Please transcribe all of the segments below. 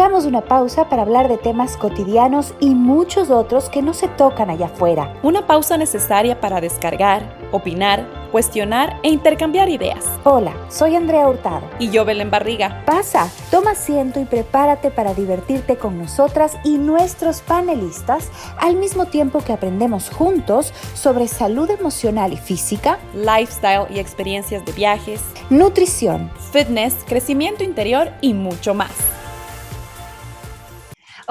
Hagamos una pausa para hablar de temas cotidianos y muchos otros que no se tocan allá afuera. Una pausa necesaria para descargar, opinar, cuestionar e intercambiar ideas. Hola, soy Andrea Hurtado. Y yo, Belén Barriga. Pasa, toma asiento y prepárate para divertirte con nosotras y nuestros panelistas al mismo tiempo que aprendemos juntos sobre salud emocional y física, lifestyle y experiencias de viajes, nutrición, fitness, crecimiento interior y mucho más.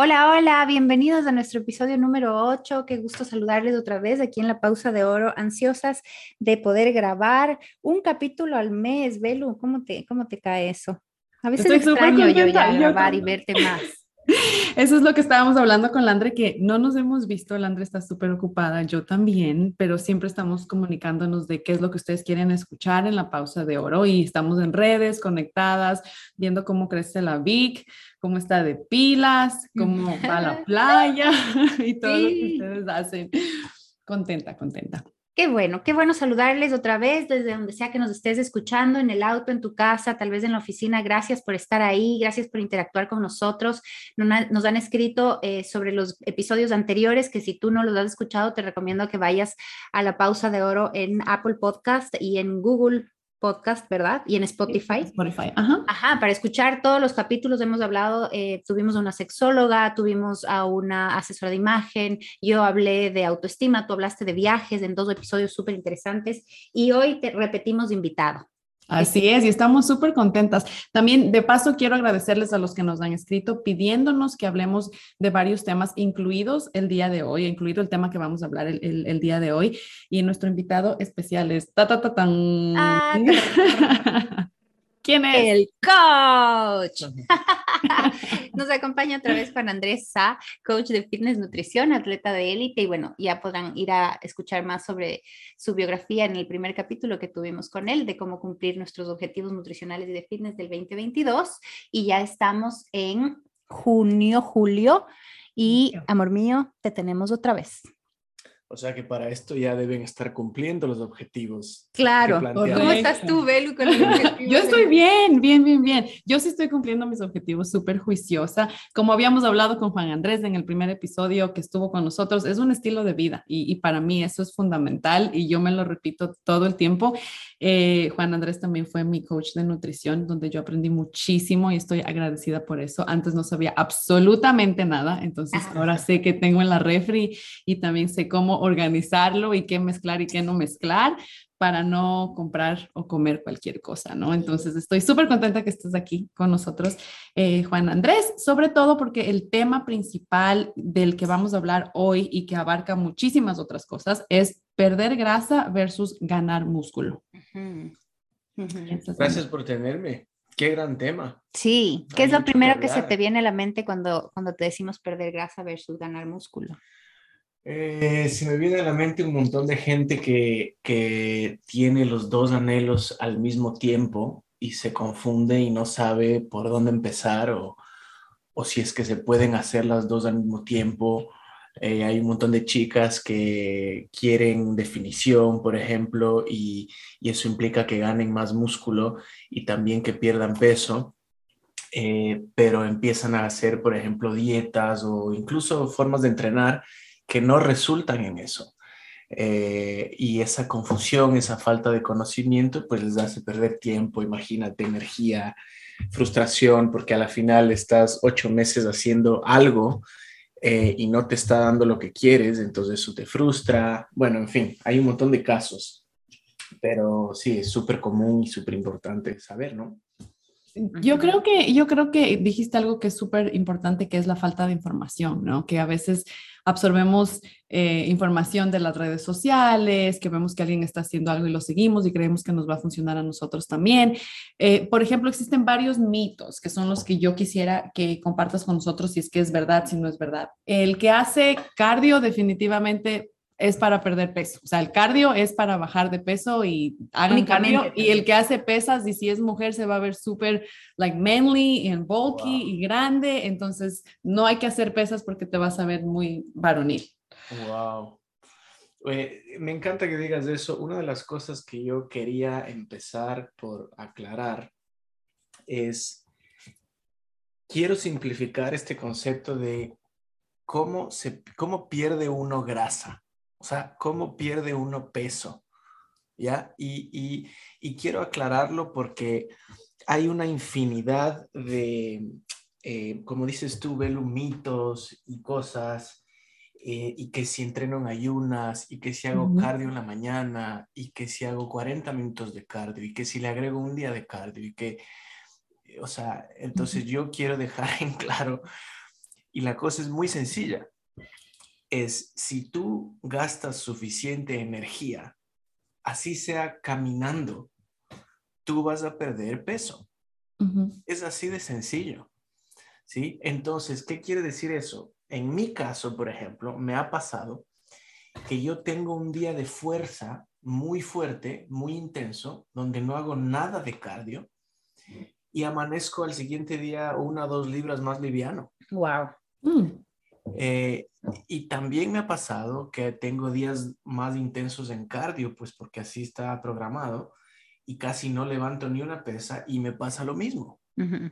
Hola, hola, bienvenidos a nuestro episodio número 8. Qué gusto saludarles otra vez aquí en la pausa de oro, ansiosas de poder grabar un capítulo al mes. Belu, ¿cómo te, cómo te cae eso? A veces extraño yo ya grabar y verte más. Eso es lo que estábamos hablando con Landre, que no nos hemos visto, Landre está súper ocupada, yo también, pero siempre estamos comunicándonos de qué es lo que ustedes quieren escuchar en la pausa de oro y estamos en redes, conectadas, viendo cómo crece la VIC, cómo está de pilas, cómo va a la playa y todo lo que ustedes hacen. Contenta, contenta. Qué bueno, qué bueno saludarles otra vez desde donde sea que nos estés escuchando, en el auto, en tu casa, tal vez en la oficina. Gracias por estar ahí, gracias por interactuar con nosotros. Nos han escrito eh, sobre los episodios anteriores que si tú no los has escuchado, te recomiendo que vayas a la pausa de oro en Apple Podcast y en Google podcast, ¿verdad? Y en Spotify. Spotify, ajá. Ajá, para escuchar todos los capítulos hemos hablado, eh, tuvimos a una sexóloga, tuvimos a una asesora de imagen, yo hablé de autoestima, tú hablaste de viajes en dos episodios súper interesantes y hoy te repetimos invitado. Así es, y estamos súper contentas. También, de paso, quiero agradecerles a los que nos han escrito pidiéndonos que hablemos de varios temas, incluidos el día de hoy, incluido el tema que vamos a hablar el, día de hoy. Y nuestro invitado especial es ta, ta, ta, tan. Ah, ¿Quién es? El coach. Nos acompaña otra vez Juan Andrés Sa, coach de fitness nutrición, atleta de élite. Y bueno, ya podrán ir a escuchar más sobre su biografía en el primer capítulo que tuvimos con él, de cómo cumplir nuestros objetivos nutricionales y de fitness del 2022. Y ya estamos en junio, julio. Y amor mío, te tenemos otra vez. O sea que para esto ya deben estar cumpliendo los objetivos. Claro. ¿Cómo estás tú, Belu, con Yo estoy bien, bien, bien, bien. Yo sí estoy cumpliendo mis objetivos súper juiciosa. Como habíamos hablado con Juan Andrés en el primer episodio que estuvo con nosotros, es un estilo de vida y, y para mí eso es fundamental y yo me lo repito todo el tiempo. Eh, Juan Andrés también fue mi coach de nutrición, donde yo aprendí muchísimo y estoy agradecida por eso. Antes no sabía absolutamente nada, entonces ahora sé que tengo en la refri y también sé cómo organizarlo y qué mezclar y qué no mezclar para no comprar o comer cualquier cosa, ¿no? Entonces estoy súper contenta que estés aquí con nosotros, eh, Juan Andrés, sobre todo porque el tema principal del que vamos a hablar hoy y que abarca muchísimas otras cosas es perder grasa versus ganar músculo. Gracias por tenerme. Qué gran tema. Sí, ¿qué es lo primero que se te viene a la mente cuando, cuando te decimos perder grasa versus ganar músculo? Eh, se me viene a la mente un montón de gente que, que tiene los dos anhelos al mismo tiempo y se confunde y no sabe por dónde empezar o, o si es que se pueden hacer las dos al mismo tiempo. Eh, hay un montón de chicas que quieren definición, por ejemplo, y, eso implica que ganen más músculo y también que pierdan peso, eh, pero empiezan a hacer, por ejemplo, dietas o incluso formas de entrenar que no resultan en eso. Eh, y esa confusión, esa falta de conocimiento, pues les hace perder tiempo, imagínate, energía, frustración, porque a la final estás ocho meses haciendo algo eh, y no te está dando lo que quieres, entonces eso te frustra. Bueno, en fin, hay un montón de casos, pero sí, es súper común y súper importante saber, ¿no? Yo creo que, yo creo que dijiste algo que es súper importante, que es la falta de información, ¿no? Que a veces absorbemos eh, información de las redes sociales, que vemos que alguien está haciendo algo y lo seguimos y creemos que nos va a funcionar a nosotros también. Eh, por ejemplo, existen varios mitos que son los que yo quisiera que compartas con nosotros si es que es verdad, si no es verdad. El que hace cardio definitivamente es para perder peso. O sea, el cardio es para bajar de peso y hagan cardio. Y el que hace pesas y si es mujer se va a ver súper like manly y bulky y grande. Entonces, no hay que hacer pesas porque te vas a ver muy varonil. Wow. me encanta que digas eso. Una de las cosas que yo quería empezar por aclarar es quiero simplificar este concepto de cómo, se, cómo pierde uno grasa, o sea, cómo pierde uno peso, ¿ya? Y, quiero aclararlo porque hay una infinidad de, eh, como dices tú, Belu, mitos y cosas, eh, y que si entreno en ayunas, y que si hago cardio en la mañana, y que si hago 40 minutos de cardio, y que si le agrego un día de cardio, y que, o sea, entonces yo quiero dejar en claro y la cosa es muy sencilla. Es si tú gastas suficiente energía, así sea caminando, tú vas a perder peso. Es así de sencillo. ¿Sí? Entonces, ¿qué quiere decir eso? En mi caso, por ejemplo, me ha pasado que yo tengo un día de fuerza muy fuerte, muy intenso, donde no hago nada de cardio y amanezco al siguiente día una o dos libras más liviano. Wow. Mm. Eh, y también me ha pasado que tengo días más intensos en cardio, pues porque así está programado y casi no levanto ni una pesa y me pasa lo mismo. Mm.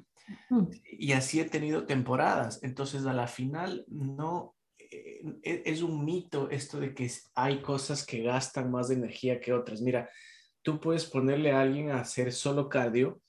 Y así he tenido temporadas. Entonces a la final no eh, e, es un mito esto de que hay cosas que gastan más energía que otras. Mira, tú puedes ponerle a alguien a hacer solo cardio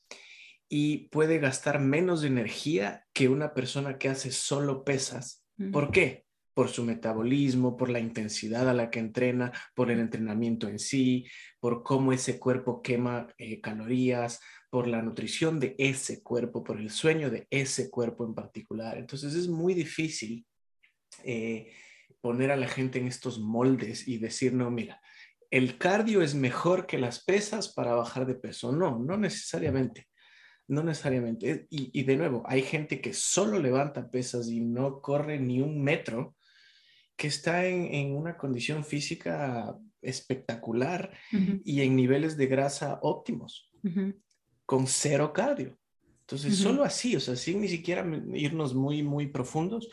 y puede gastar menos energía que una persona que hace solo pesas. ¿Por qué? Por su metabolismo, por la intensidad a la que entrena, por el entrenamiento en sí, por cómo ese cuerpo quema eh, calorías, por la nutrición de ese cuerpo, por el sueño de ese cuerpo en particular. Entonces es muy difícil eh, poner a la gente en estos moldes y decir, no, mira, el cardio es mejor que las pesas para bajar de peso. No, no necesariamente. No necesariamente. Y, de nuevo, hay gente que solo levanta pesas y no corre ni un metro, que está en, una condición física espectacular y en niveles de grasa óptimos, con cero cardio. Entonces, solo así, o sea, sin ni siquiera irnos muy, muy profundos,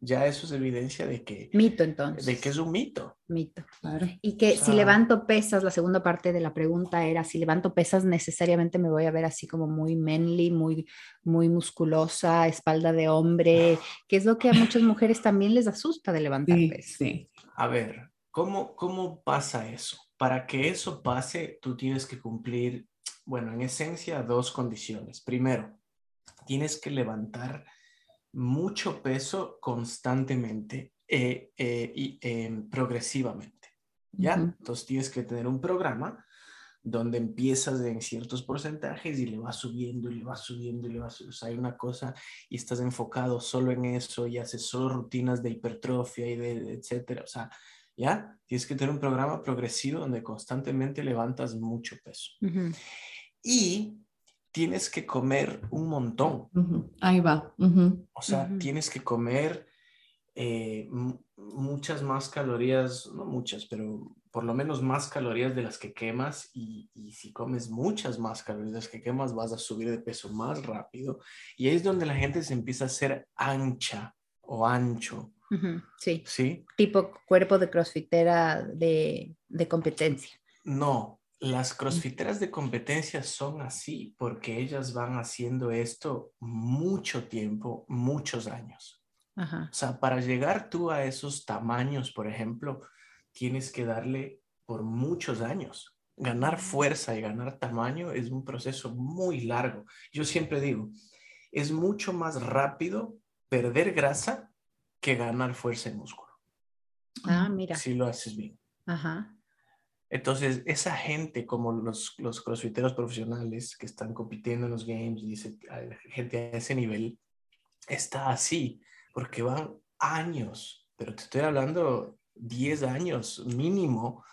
ya eso es evidencia de que... Mito, entonces. De que es un mito. Mito. Claro. Y que si levanto pesas, la segunda parte de la pregunta era, si levanto pesas, necesariamente me voy a ver así como muy manly, muy, muy musculosa, espalda de hombre, que es lo que a muchas mujeres también les asusta de levantar pesas. Sí. A ver, ¿cómo, ¿cómo pasa eso? Para que eso pase, tú tienes que cumplir, bueno, en esencia, dos condiciones. Primero, tienes que levantar mucho peso constantemente eh, eh, y em, progresivamente. ¿Ya? Entonces tienes que tener un programa donde empiezas en ciertos porcentajes y le vas subiendo y le vas subiendo y le vas subiendo. O sea, hay una cosa y estás enfocado solo en eso y haces solo rutinas de hipertrofia y de, etcétera. O sea, ¿ya? Tienes que tener un programa progresivo donde constantemente levantas mucho peso. Y tienes que comer un montón. Ahí va. O sea, tienes que comer eh, muchas más calorías, no muchas, pero por lo menos más calorías de las que quemas y, si comes muchas más calorías de las que quemas vas a subir de peso más rápido y ahí es donde la gente se empieza a hacer ancha o ancho. Sí. Sí. Tipo cuerpo de crossfitera de, de competencia. No, las crossfiteras de competencia son así porque ellas van haciendo esto mucho tiempo, muchos años. O sea, para llegar tú a esos tamaños, por ejemplo, tienes que darle por muchos años. Ganar fuerza y ganar tamaño es un proceso muy largo. Yo siempre digo, es mucho más rápido perder grasa que ganar fuerza y músculo. Ah, mira. Si lo haces bien. Ajá. Entonces, esa gente como los, los crossfiteros profesionales que están compitiendo en los games, dice gente a ese nivel, está así, porque van años, pero te estoy hablando 10 años mínimo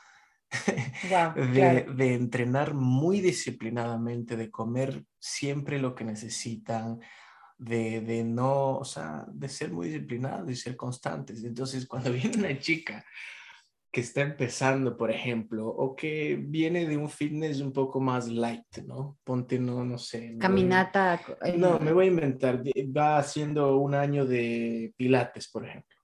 de, de, entrenar muy disciplinadamente, de comer siempre lo que necesitan, de, de no, o sea, de ser muy disciplinados y ser constantes. Entonces, cuando viene una chica que está empezando, por ejemplo, o que viene de un fitness un poco más light, ¿no? Ponte, no, no sé. Caminata. No, me voy a inventar. Va haciendo un año de pilates, por ejemplo.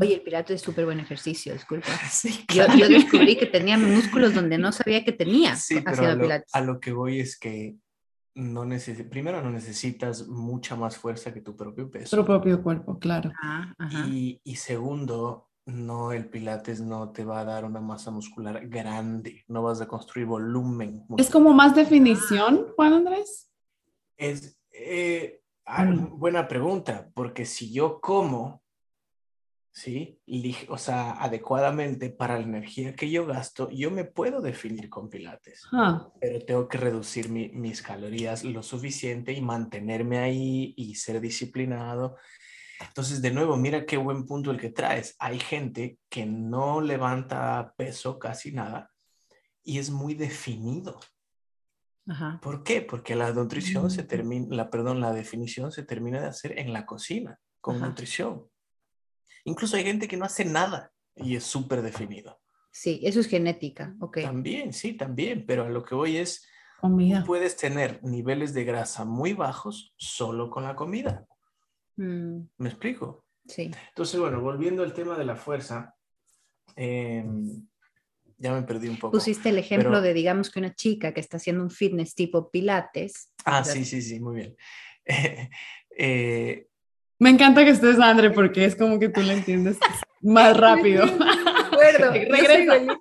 Oye, el pilates es súper buen ejercicio, disculpa. yo, descubrí que tenía músculos donde no sabía que tenía sí, pero a lo, a lo que voy es que no neces- primero no necesitas mucha más fuerza que tu propio peso. Tu propio cuerpo, claro. Ah, ajá. Y, y segundo, no, el pilates no te va a dar una masa muscular grande, no vas a construir volumen. Es como más definición, Juan Andrés. Es eh, ah, Mm. buena pregunta, porque si yo como, ¿sí? O sea, adecuadamente para la energía que yo gasto, yo me puedo definir con pilates, Ah, pero tengo que reducir mi- mis calorías lo suficiente y mantenerme ahí y ser disciplinado. Entonces, de nuevo, mira qué buen punto el que traes. Hay gente que no levanta peso casi nada y es muy definido. Ajá. ¿Por qué? Porque la nutrición se Mm. termina, la, perdón, la definición se termina de hacer en la cocina, con Ajá. nutrición. Incluso hay gente que no hace nada y es súper definido. Sí, eso es genética, ok. También, sí, también, pero a lo que voy es, comida. puedes tener niveles de grasa muy bajos solo con la comida. Mm, ¿Me explico? sí. Entonces, bueno, volviendo al tema de la fuerza, em, ya me perdí un poco. Pusiste el ejemplo Pero- de, digamos, que una chica que está haciendo un fitness tipo pilates. Ah, sí, sí, sí, muy bien. Eh, Me encanta que estés, Andre, porque es como que tú lo entiendes más rápido. Soy Regresa.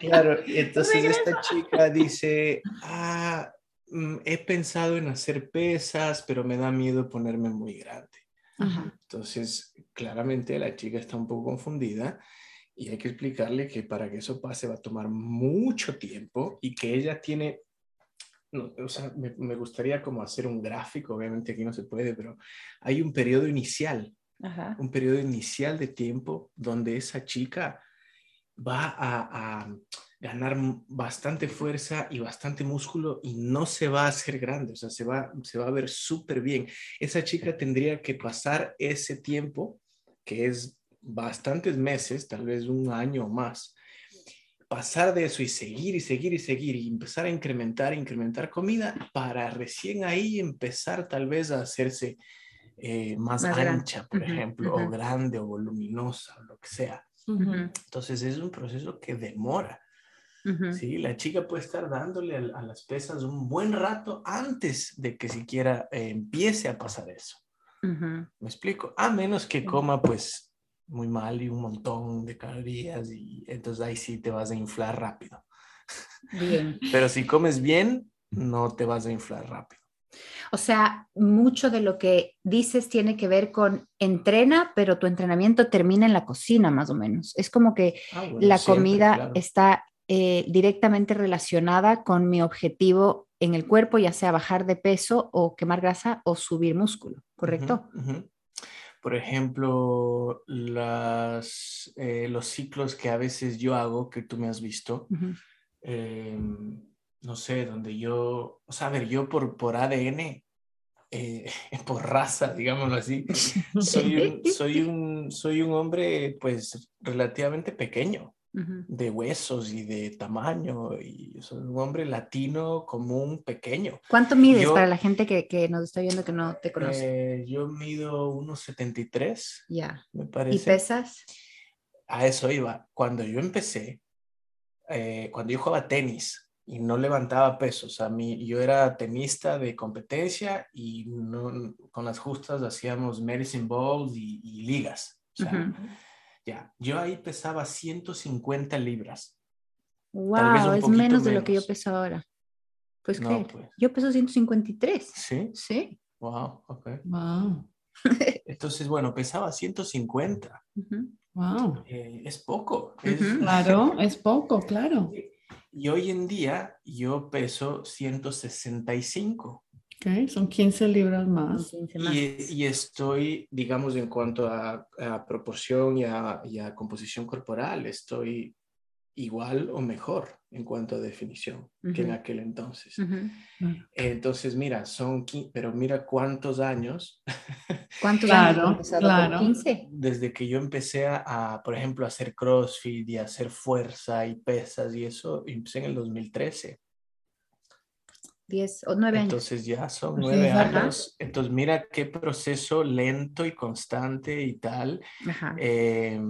Claro, entonces esta chica dice, ah, mm, he pensado en hacer pesas, pero me da miedo ponerme muy grande. Ajá. Entonces, claramente la chica está un poco confundida y hay que explicarle que para que eso pase va a tomar mucho tiempo y que ella tiene, no, o sea, me, me gustaría como hacer un gráfico, obviamente aquí no se puede, pero hay un periodo inicial Ajá. un periodo inicial de tiempo donde esa chica va a, a ganar bastante fuerza y bastante músculo y no se va a hacer grande, o sea, se va, se va a ver súper bien. Esa chica tendría que pasar ese tiempo, que es bastantes meses, tal vez un año o más, pasar de eso y seguir y seguir y seguir y empezar a incrementar, incrementar comida para recién ahí empezar tal vez a hacerse eh, más, Más grande. ancha, por ejemplo, o grande o voluminosa, o lo que sea. Entonces es un proceso que demora. ¿Sí? La chica puede estar dándole a, a las pesas un buen rato antes de que siquiera eh, empiece a pasar eso. ¿Me explico? A menos que coma pues muy mal y un montón de calorías y entonces ahí sí te vas a inflar rápido. Bien. Pero si comes bien, no te vas a inflar rápido. O sea, mucho de lo que dices tiene que ver con entrena, pero tu entrenamiento termina en la cocina, más o menos. Es como que Ah, bueno, la siempre, comida claro. está eh, directamente relacionada con mi objetivo en el cuerpo, ya sea bajar de peso o quemar grasa o subir músculo, ¿correcto? Ujú, ujú. Por ejemplo, las, eh, los ciclos que a veces yo hago, que tú me has visto, Ujú. eh, no sé, donde yo, o sea, a ver, yo por, por ADN, eh, por raza, digámoslo así, soy un, soy, un, soy un hombre pues relativamente pequeño, De huesos y de tamaño, y soy un hombre latino común, pequeño. ¿Cuánto mides Yo- para la gente que, que nos está viendo que no te conoce? Eh, yo mido unos 73, ya. me ¿Y parece. pesas? A eso iba. Cuando yo empecé, eh, cuando yo jugaba tenis y no levantaba pesos, a mí yo era tenista de competencia y no, con las justas hacíamos medicine balls y, y ligas. O sea. Ya, yo ahí pesaba 150 libras. Wow, es menos de lo que yo peso ahora. Pues No, creer. pues. Yo peso 153. Sí, Sí. wow, ok. Wow, Entonces, bueno, pesaba 150. Ujú. wow. Eh, es poco. es-. Claro, es poco, claro. Y hoy en día yo peso 165 Ok, son 15 libras más. 15 más. y, y estoy, digamos, en cuanto a, a proporción y a, y a composición corporal, estoy igual o mejor en cuanto a definición que en aquel entonces. Ujú. Entonces, mira, son, pero mira cuántos años ¿Cuántos Claro, años claro. ¿Como 15? desde que yo empecé a, a, por ejemplo, a hacer CrossFit y a hacer fuerza y pesas y eso, empecé en el 2013. 10 o 9 años. Entonces ya son Pues sí, nueve ajá. años. Entonces mira qué proceso lento y constante y tal. Ajá. Eh,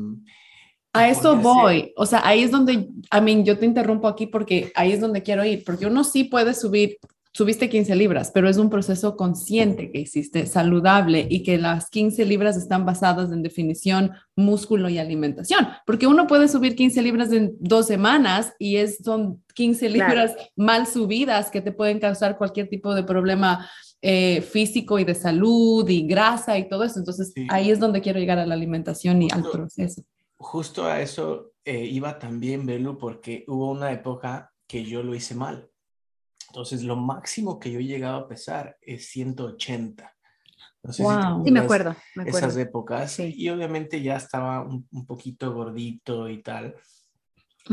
A eso voy, o sea, ahí es donde, a mí, yo te interrumpo aquí porque ahí es donde quiero ir, porque uno sí puede subir subiste 15 libras, pero es un proceso consciente que hiciste, saludable y que las 15 libras están basadas en definición, músculo y alimentación, porque uno puede subir 15 libras en dos semanas y es, son 15 libras mal subidas que te pueden causar cualquier tipo de problema eh, físico y de salud y grasa y todo eso. Entonces ahí es donde quiero llegar a la alimentación y al proceso. Justo a eso eh, iba también, Belu, porque hubo una época que yo lo hice mal entonces, lo máximo que yo he llegado a pesar es 180. No sé si sí, me acuerdo, me acuerdo. Esas épocas. Y obviamente ya estaba un, poquito gordito y tal.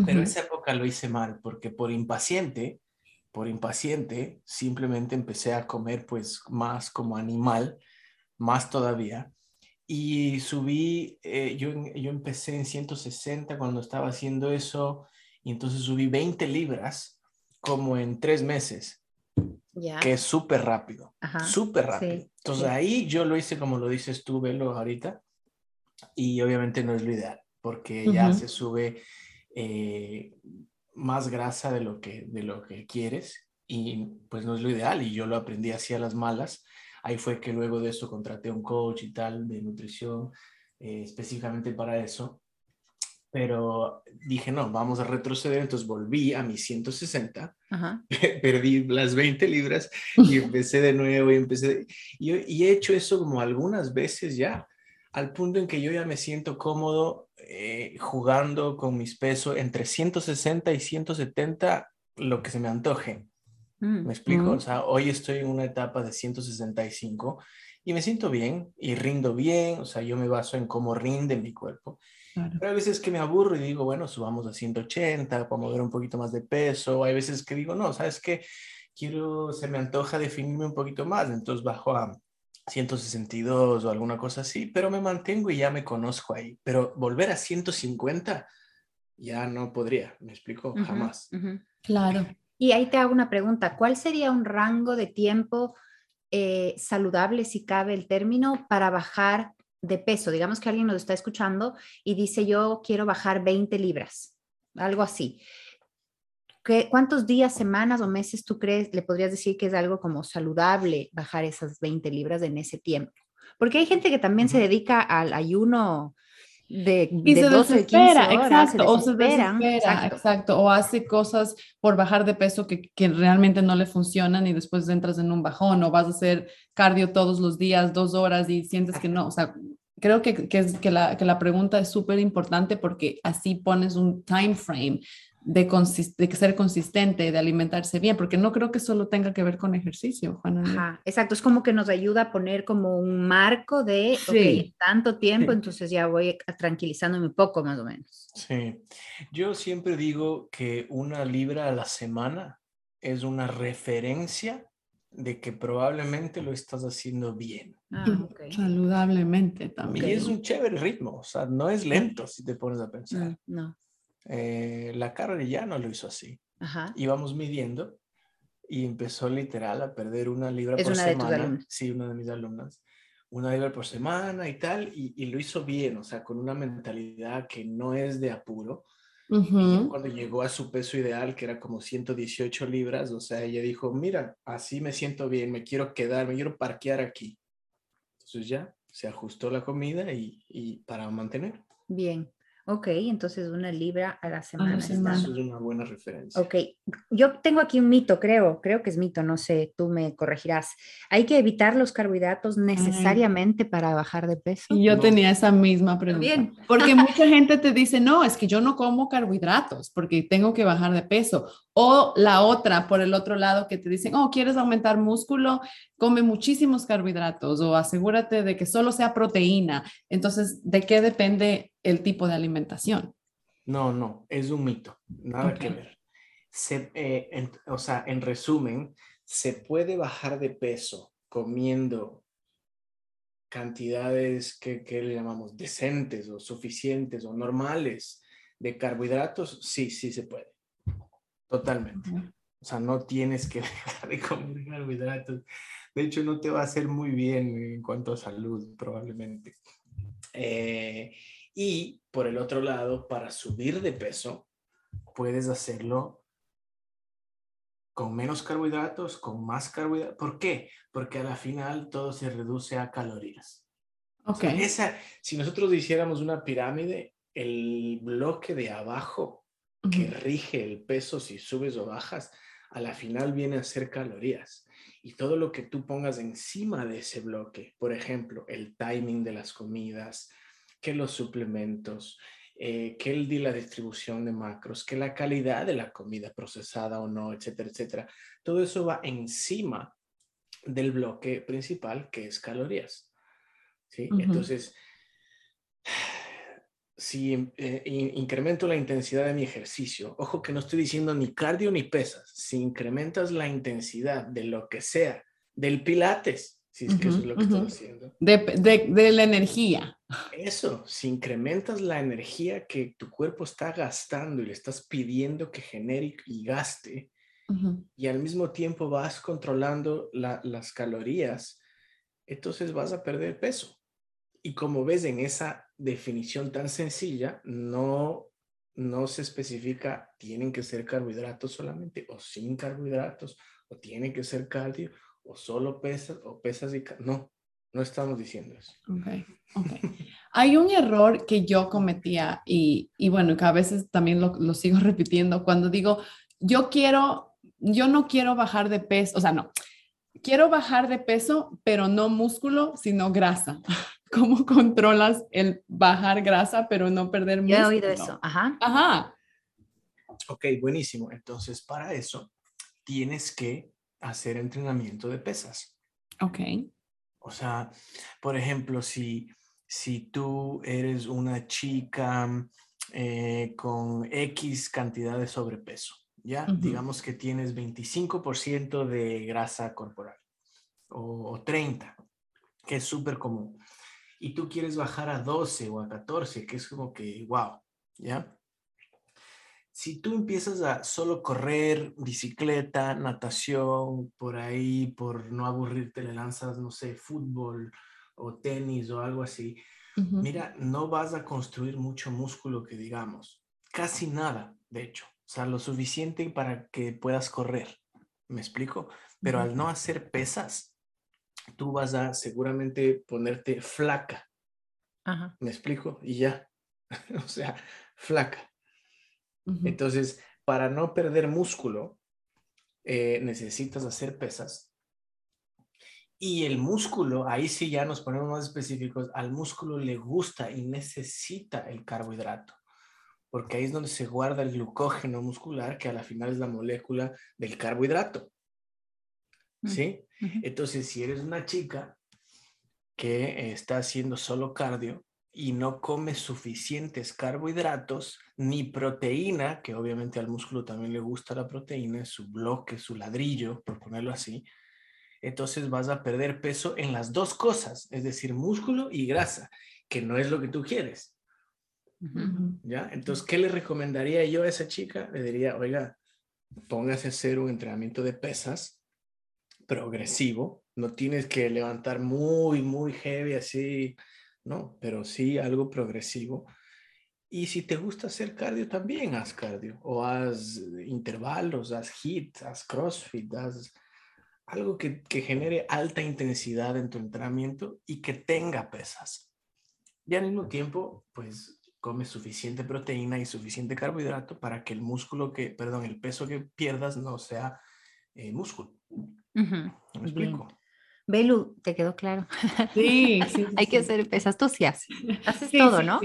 Pero esa época lo hice mal porque por impaciente, por impaciente, simplemente empecé a comer pues más como animal, más todavía. Y subí, eh, yo, yo empecé en 160 cuando estaba haciendo eso, y entonces subí 20 libras como en tres meses, que es súper rápido, súper rápido. Entonces ahí yo lo hice como lo dices tú, Velo, ahorita, y obviamente no es lo ideal, porque ya se sube eh, más grasa de lo, que, de lo que quieres y pues no es lo ideal y yo lo aprendí así a las malas. Ahí fue que luego de eso contraté un coach y tal de nutrición eh, específicamente para eso pero dije, no, vamos a retroceder, entonces volví a mis 160, perdí las 20 libras y empecé de nuevo y empecé, y, y, he hecho eso como algunas veces ya, al punto en que yo ya me siento cómodo eh, jugando con mis pesos entre 160 y 170, lo que se me antoje. Mm, ¿Me explico? O sea, hoy estoy en una etapa de 165 y me siento bien y rindo bien, o sea, yo me baso en cómo rinde mi cuerpo. Pero hay veces que me aburro y digo, bueno, subamos a 180 para mover un poquito más de peso. Hay veces que digo, no, ¿sabes qué? Quiero, se me antoja definirme un poquito más, entonces bajo a 162 o alguna cosa así, pero me mantengo y ya me conozco ahí. Pero volver a 150 ya no podría, me explico, jamás. Claro. Y ahí te hago una pregunta, ¿cuál sería un rango de tiempo eh, saludable, si cabe el término, para bajar de peso. Digamos que alguien nos está escuchando y dice, yo quiero bajar 20 libras, algo así. ¿Qué, ¿Cuántos días, semanas o meses tú crees, le podrías decir que es algo como saludable bajar esas 20 libras en ese tiempo? Porque hay gente que también se dedica al ayuno de, y de 12, 15 horas, exacto, o se desespera, exacto. o hace cosas por bajar de peso que, que, realmente no le funcionan y después entras en un bajón, o vas a hacer cardio todos los días, dos horas y sientes que no, o sea, creo que, que, es, que, la, que la pregunta es súper importante porque así pones un time frame de, de, ser consistente, de alimentarse bien, porque no creo que solo tenga que ver con ejercicio, Juana. Ajá, exacto, es como que nos ayuda a poner como un marco de, sí. tanto tiempo, entonces ya voy tranquilizándome un poco más o menos. Sí, yo siempre digo que una libra a la semana es una referencia de que probablemente lo estás haciendo bien. Ah, okay. Saludablemente también. Y es un chévere ritmo, o sea, no es lento si te pones a pensar. Mm, no. Eh, la cara ya no lo hizo así. Íbamos midiendo y empezó literal a perder una libra por semana. sí, una de mis alumnas. Una libra por semana y tal, y, lo hizo bien, o sea, con una mentalidad que no es de apuro. cuando llegó a su peso ideal, que era como 118 libras, o sea, ella dijo, mira, así me siento bien, me quiero quedar, me quiero parquear aquí. Entonces ya se ajustó la comida y, y para mantener. Bien. Ok, entonces una libra a la semana. Eso es una buena referencia. Ok, yo tengo aquí un mito, creo, creo que es mito, no sé, tú me corregirás. Hay que evitar los carbohidratos necesariamente para bajar de peso. Y yo tenía esa misma pregunta. Bien. Porque mucha gente te dice, no, es que yo no como carbohidratos porque tengo que bajar de peso. O la otra, por el otro lado, que te dicen, oh, ¿quieres aumentar músculo? Come muchísimos carbohidratos o asegúrate de que solo sea proteína. Entonces, ¿de qué depende el tipo de alimentación? No, no, es un mito, nada que ver. Eh, o sea, en resumen, se puede bajar de peso comiendo cantidades que, que le llamamos decentes o suficientes o normales de carbohidratos, sí, sí se puede. Totalmente. O sea, no tienes que dejar de comer carbohidratos. De hecho, no te va a hacer muy bien en cuanto a salud, probablemente. Eh, y por el otro lado, para subir de peso, puedes hacerlo con menos carbohidratos, con más carbohidratos. ¿Por qué? Porque a la final todo se reduce a calorías. Ok. esa, si nosotros hiciéramos una pirámide, el bloque de abajo que rige el peso si subes o bajas, a la final viene a ser calorías. Y todo lo que tú pongas encima de ese bloque, por ejemplo, el timing de las comidas, que los suplementos, eh, que el de la distribución de macros, que la calidad de la comida procesada o no, etcétera, etcétera. Todo eso va encima del bloque principal que es calorías. ¿sí? Entonces, si eh, in- incremento la intensidad de mi ejercicio, ojo que no estoy diciendo ni cardio ni pesas, si incrementas la intensidad de lo que sea, del pilates, si es que eso es lo que ujú. estás haciendo, De, de- de la energía. eso, si incrementas la energía que tu cuerpo está gastando y le estás pidiendo que genere y gaste, y al mismo tiempo vas controlando la- las calorías, entonces vas a perder peso. Y como ves en esa definición tan sencilla, no, no se especifica, tienen que ser carbohidratos solamente o sin carbohidratos, o tiene que ser cardio, o solo pesas, o pesas y... No, no estamos diciendo eso. Ok, ok. Hay un error que yo cometía y, y bueno, que a veces también lo, lo sigo repitiendo cuando digo, yo quiero, yo no quiero bajar de peso, o sea, no, quiero bajar de peso, pero no músculo, sino grasa. ¿Cómo controlas el bajar grasa, pero no perder Yo músculo? he oído eso. Ajá. Ajá. Ok, buenísimo. Entonces, para eso, tienes que hacer entrenamiento de pesas. Ok. O sea, por ejemplo, si, si tú eres una chica eh, con X cantidad de sobrepeso, ¿ya? Digamos que tienes 25% de grasa corporal o, o 30, que es súper común. Y tú quieres bajar a 12 o a 14, que es como que, wow, ¿ya? Si tú empiezas a solo correr, bicicleta, natación, por ahí, por no aburrirte, le lanzas, no sé, fútbol o tenis o algo así, mira, no vas a construir mucho músculo que digamos, casi nada, de hecho, o sea, lo suficiente para que puedas correr, ¿me explico? Pero al no hacer pesas, tú vas a seguramente ponerte flaca, Ajá. ¿me explico? Y ya, o sea, flaca. Entonces, para no perder músculo, eh, necesitas hacer pesas. Y el músculo, ahí sí ya nos ponemos más específicos, al músculo le gusta y necesita el carbohidrato, porque ahí es donde se guarda el glucógeno muscular, que a la final es la molécula del carbohidrato. ¿Sí? Ujú. Entonces, si eres una chica que está haciendo solo cardio y no come suficientes carbohidratos ni proteína, que obviamente al músculo también le gusta la proteína, su bloque, su ladrillo, por ponerlo así, entonces vas a perder peso en las dos cosas, es decir, músculo y grasa, que no es lo que tú quieres. ¿ya? Entonces, ¿qué le recomendaría yo a esa chica? Le diría, oiga, póngase a hacer un entrenamiento de pesas progresivo, no tienes que levantar muy, muy heavy así, no, pero sí algo progresivo. Y si te gusta hacer cardio, también haz cardio, o haz intervalos, haz HIIT, haz CrossFit, haz algo que, que genere alta intensidad en tu entrenamiento y que tenga pesas. Y al mismo tiempo, pues come suficiente proteína y suficiente carbohidrato para que el músculo que, perdón, el peso que pierdas no sea eh, músculo. ¿Me explico? Belu, ¿te quedó claro? Sí, sí, sí, Hay que hacer pesas. Tú sí haces. Haces Sí, todo, sí, ¿no?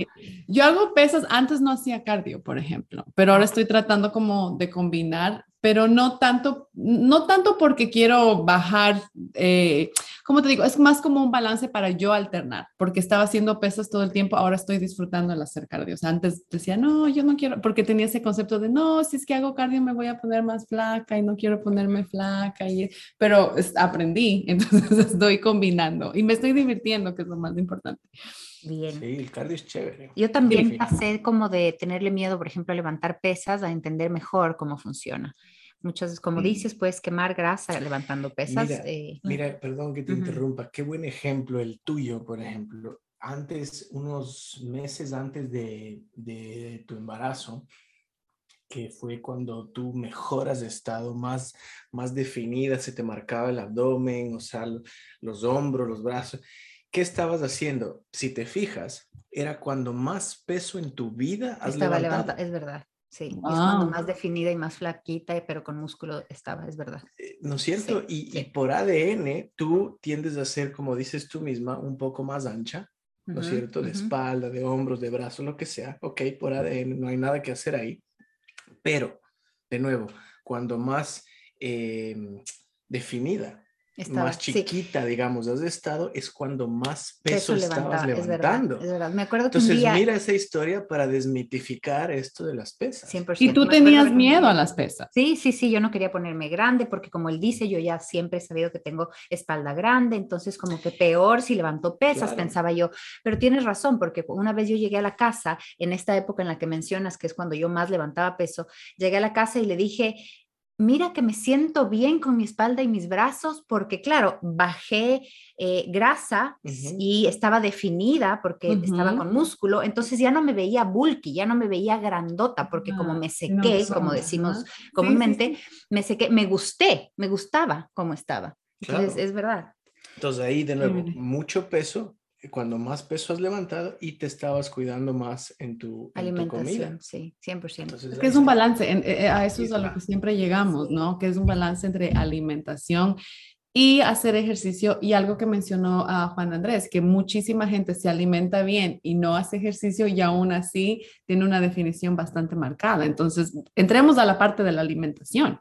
Yo hago pesas, antes no hacía cardio, por ejemplo, pero ahora estoy tratando como de combinar, pero no tanto, no tanto porque quiero bajar, eh, como te digo, es más como un balance para yo alternar, porque estaba haciendo pesas todo el tiempo, ahora estoy disfrutando el hacer cardio. O sea, antes decía, no, yo no quiero, porque tenía ese concepto de, no, si es que hago cardio me voy a poner más flaca y no quiero ponerme flaca, y, pero es- aprendí, entonces estoy combinando y me estoy divirtiendo, que es lo más importante. Bien. Sí, el cardio es chévere. Yo también fin. pasé como de tenerle miedo, por ejemplo, a levantar pesas, a entender mejor cómo funciona. Muchas veces, como dices, puedes quemar grasa levantando pesas. Mira, eh, Mira, perdón que te Ujú. interrumpa. Qué buen ejemplo el tuyo, por ejemplo. Antes, unos meses antes de, de tu embarazo, que fue cuando tú mejoras de estado, más, más definida, se te marcaba el abdomen, o sea, los hombros, los brazos. ¿Qué estabas haciendo? Si te fijas, era cuando más peso en tu vida has Estaba levantado. levanta- es verdad. Sí, es Wow. cuando más definida y más flaquita, pero con músculo estaba, es verdad. Eh, ¿No es cierto? Sí, y, y sí. por ADN, tú tiendes a ser, como dices tú misma, un poco más ancha, ¿no es Ujú, cierto? De ujú. espalda, de hombros, de brazos, lo que sea. Ok, por ADN, no hay nada que hacer ahí. Pero, de nuevo, cuando más eh, definida, Estaba, más sí. chiquita, digamos, has estado, es cuando más peso, Peso estabas levantaba, es verdad, levantando. es verdad. Me acuerdo que Entonces, un día, mira esa historia para desmitificar esto de las pesas. 100%. Y tú tenías miedo a las pesas. Sí, sí, sí, yo no quería ponerme grande porque como él dice, yo ya siempre he sabido que tengo espalda grande, entonces como que peor si levanto pesas, Claro. pensaba yo. Pero tienes razón, porque una vez yo llegué a la casa, en esta época en la que mencionas, que es cuando yo más levantaba peso, llegué a la casa y le dije, mira que me siento bien con mi espalda y mis brazos, porque claro, bajé eh, grasa y estaba definida porque estaba con músculo, entonces ya no me veía bulky, ya no me veía grandota, porque como Ah, me no, sequé, son- como decimos Sí, sí, comúnmente, sí. me sequé, me gusté, me gustaba como estaba. Entonces, Claro. es verdad. Entonces ahí de nuevo, mucho peso, cuando más peso has levantado y te estabas cuidando más en tu, en tu comida. Alimentación, sí, 100%. Entonces, Es que es un balance, en- eh, a eso es a lo que siempre llegamos, ¿no? Que es un balance entre alimentación y hacer ejercicio. Y algo que mencionó a Juan Andrés, que muchísima gente se alimenta bien y no hace ejercicio y aún así tiene una definición bastante marcada. Entonces, entremos a la parte de la alimentación.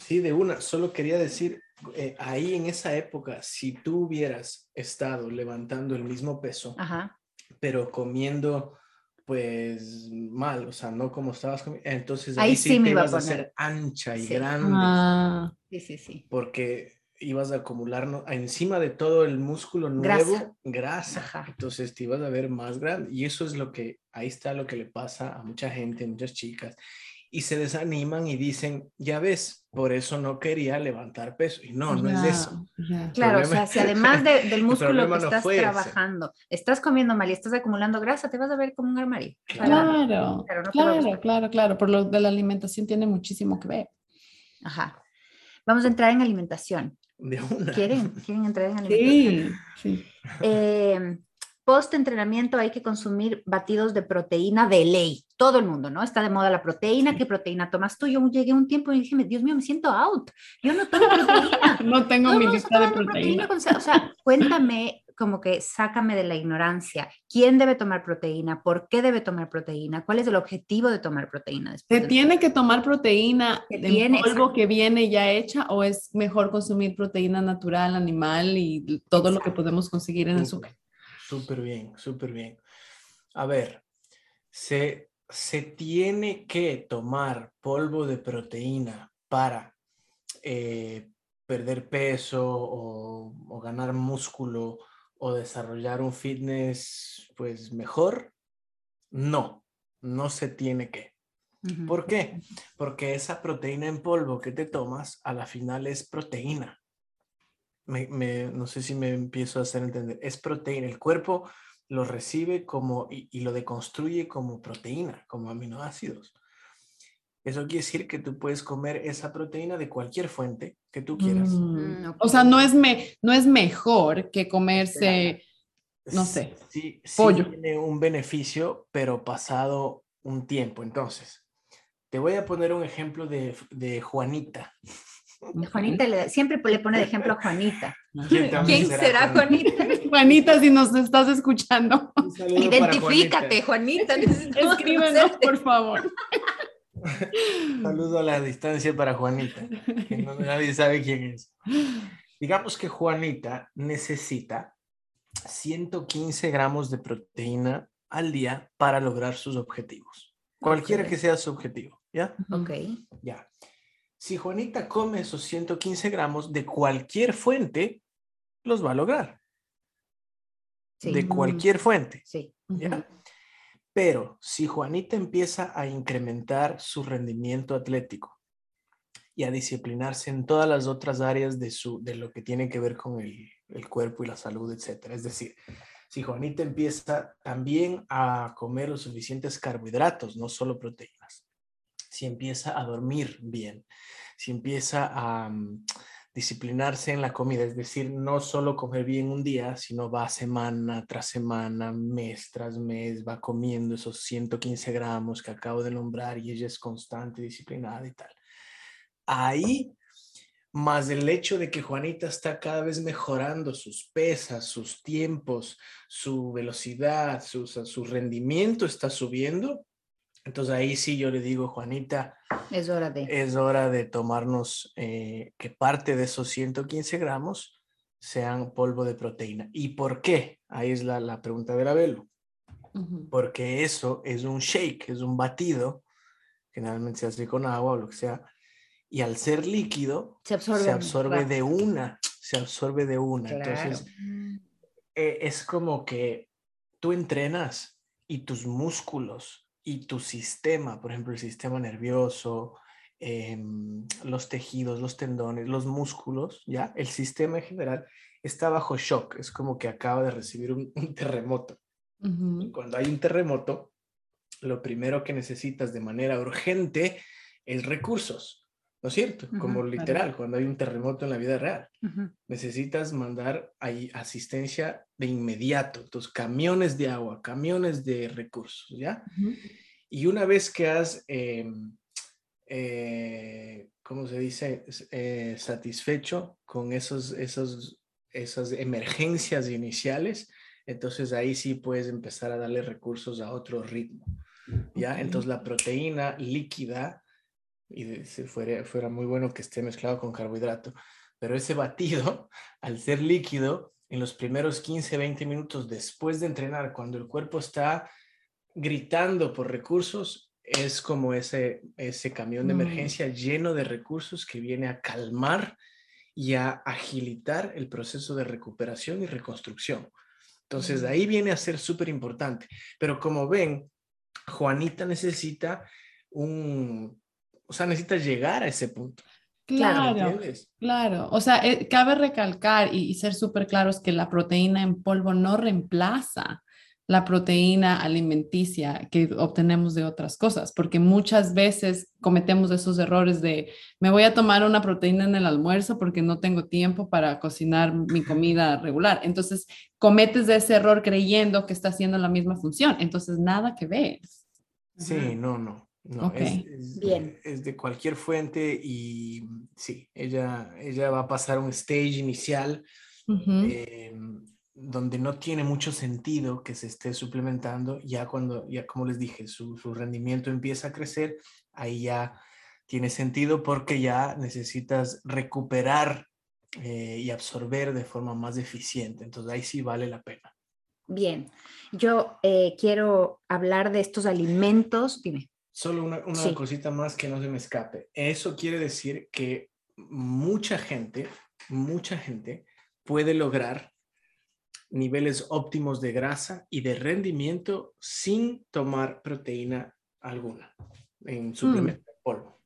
Sí, de una. Solo quería decir, eh, ahí en esa época, si tú hubieras estado levantando el mismo peso, Ajá. pero comiendo pues mal, o sea, no como estabas comiendo, entonces Ahí ahí, sí sí me te iba a ibas a poner. hacer ancha y Sí. grande, Ah, Sí, sí, sí. porque ibas a acumular no- encima de todo el músculo Grasa. nuevo, grasa. Ajá. Entonces te ibas a ver más grande. Y eso es lo que, ahí está lo que le pasa a mucha gente, muchas chicas. Y se desaniman y dicen, ya ves, por eso no quería levantar peso. Y no, no es eso. Claro, o sea, si además de- del músculo que no estás ese. trabajando, estás comiendo mal y estás acumulando grasa, te vas a ver como un armario. Claro, Claro, no claro, gustar. claro, claro. Por lo de la alimentación tiene muchísimo que ver. Ajá. Vamos a entrar en alimentación. De una. ¿Quieren? ¿Quieren entrar en alimentación? Sí, sí. Eh, post entrenamiento hay que consumir batidos de proteína de ley. Todo el mundo, ¿no? Está de moda la proteína. ¿Qué proteína tomas tú? Yo llegué un tiempo y dije, Dios mío, me siento out. Yo no tomo proteína. No tengo mi lista de proteína. con O sea, cuéntame, como que sácame de la ignorancia. ¿Quién debe tomar proteína? ¿Por qué debe tomar proteína? ¿Cuál es el objetivo de tomar proteína? después ¿Se tiene que tomar proteína de viene, polvo exacto. que viene ya hecha o es mejor consumir proteína natural, animal y todo lo que podemos conseguir en el Súper, súper? bien, súper bien. A ver, se, se tiene que tomar polvo de proteína para eh, perder peso o, o ganar músculo o desarrollar un fitness pues mejor. No, no se tiene que. ¿Por qué? Porque esa proteína en polvo que te tomas a la final es proteína. Me- me- no sé si me empiezo a hacer entender. Es proteína. El cuerpo lo recibe como y, y lo deconstruye como proteína, como aminoácidos. Eso quiere decir que tú puedes comer esa proteína de cualquier fuente que tú quieras. Mm, Mm. O sea, no es, me, no es mejor que comerse, no sé, Sí, sí pollo. tiene un beneficio, pero pasado un tiempo. Entonces, te voy a poner un ejemplo de, de Juanita. Juanita le- siempre le pone de ejemplo a Juanita. ¿Quién también ¿Quién será Juanita? Juanita, si nos estás escuchando, Identifícate, Juanita. escríbenos, conocerte. por favor. Saludo a la distancia para Juanita, que no- nadie sabe quién es. Digamos que Juanita necesita 115 gramos de proteína al día para lograr sus objetivos. Cualquiera que sea su objetivo, ¿ya? Ok. Ya. Si Juanita come esos 115 gramos de cualquier fuente, los va a lograr. Sí. De cualquier fuente, Sí. ¿ya? Pero si Juanita empieza a incrementar su rendimiento atlético y a disciplinarse en todas las otras áreas de, su, de lo que tiene que ver con el, el cuerpo y la salud, etcétera. Es decir, si Juanita empieza también a comer los suficientes carbohidratos, no solo proteínas. Si empieza a dormir bien, si empieza a mm, disciplinarse en la comida, es decir, no solo comer bien un día, sino va semana tras semana, mes tras mes, va comiendo esos 115 gramos que acabo de nombrar y ella es constante, disciplinada y tal. Ahí más el hecho de que Juanita está cada vez mejorando sus pesas, sus tiempos, su velocidad, su, su rendimiento está subiendo, entonces ahí sí yo le digo, Juanita, es hora de, es hora de tomarnos eh, que parte de esos 115 gramos sean polvo de proteína. ¿Y por qué? Ahí es la, la pregunta de la velo. Porque eso es un shake, es un batido, generalmente se hace con agua o lo que sea, y al ser líquido se absorbe, se absorbe de una, se absorbe de una. Entonces, eh, es como que tú entrenas y tus músculos y tu sistema, por ejemplo, el sistema nervioso, em, los tejidos, los tendones, los músculos, ¿ya? El sistema en general está bajo shock, es como que acaba de recibir un, terremoto. Cuando hay un terremoto, lo primero que necesitas de manera urgente es recursos, ¿no es cierto? como literal, cuando hay un terremoto en la vida real, necesitas mandar ahí asistencia de inmediato, tus camiones de agua, camiones de recursos, ¿ya? Y una vez que has, em, eh, ¿cómo se dice?, eh, satisfecho con esos, esos, esas emergencias iniciales, entonces ahí sí puedes empezar a darle recursos a otro ritmo, ¿ya? Entonces la proteína líquida, y si fuera, fuera muy bueno que esté mezclado con carbohidrato, pero ese batido, al ser líquido, en los primeros 15, 20 minutos después de entrenar, cuando el cuerpo está gritando por recursos, es como ese, ese camión de mm. emergencia lleno de recursos que viene a calmar y a agilitar el proceso de recuperación y reconstrucción. Entonces, de mm. ahí viene a ser súper importante. Pero como ven, Juanita necesita un, o sea, necesita llegar a ese punto. Claro, claro. O sea, eh, cabe recalcar y, y ser súper claros que la proteína en polvo no reemplaza la proteína alimenticia que obtenemos de otras cosas, porque muchas veces cometemos esos errores de me voy a tomar una proteína en el almuerzo porque no tengo tiempo para cocinar mi comida regular. Entonces, cometes ese error creyendo que está haciendo la misma función. Entonces, nada que ver. Sí, no, no. No, es, Bien. es de cualquier fuente y sí, ella, ella va a pasar un stage inicial donde no tiene mucho sentido que se esté suplementando, ya cuando, ya como les dije, su, rendimiento empieza a crecer, ahí ya tiene sentido porque ya necesitas recuperar eh, y absorber de forma más eficiente. Entonces ahí sí vale la pena. Bien, yo eh, quiero hablar de estos alimentos. Dime. Solo una, una cosita más que no se me escape. Eso quiere decir que mucha gente, mucha gente puede lograr niveles óptimos de grasa y de rendimiento sin tomar proteína alguna en mm. suplemento en polvo.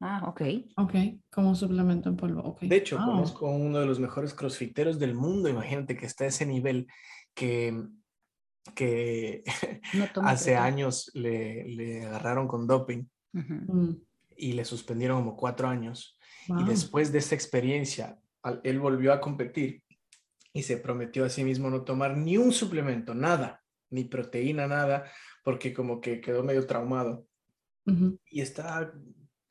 Ah, ok. Ok, como suplemento en polvo. Okay. De hecho, conozco a uno de los mejores crossfiteros del mundo. Imagínate que está a ese nivel que, que hace años le, le, agarraron con doping mm. y le suspendieron como cuatro años. Y después de esa experiencia, él volvió a competir y se prometió a sí mismo no tomar ni un suplemento, nada, ni proteína, nada, porque como que quedó medio traumado. Y está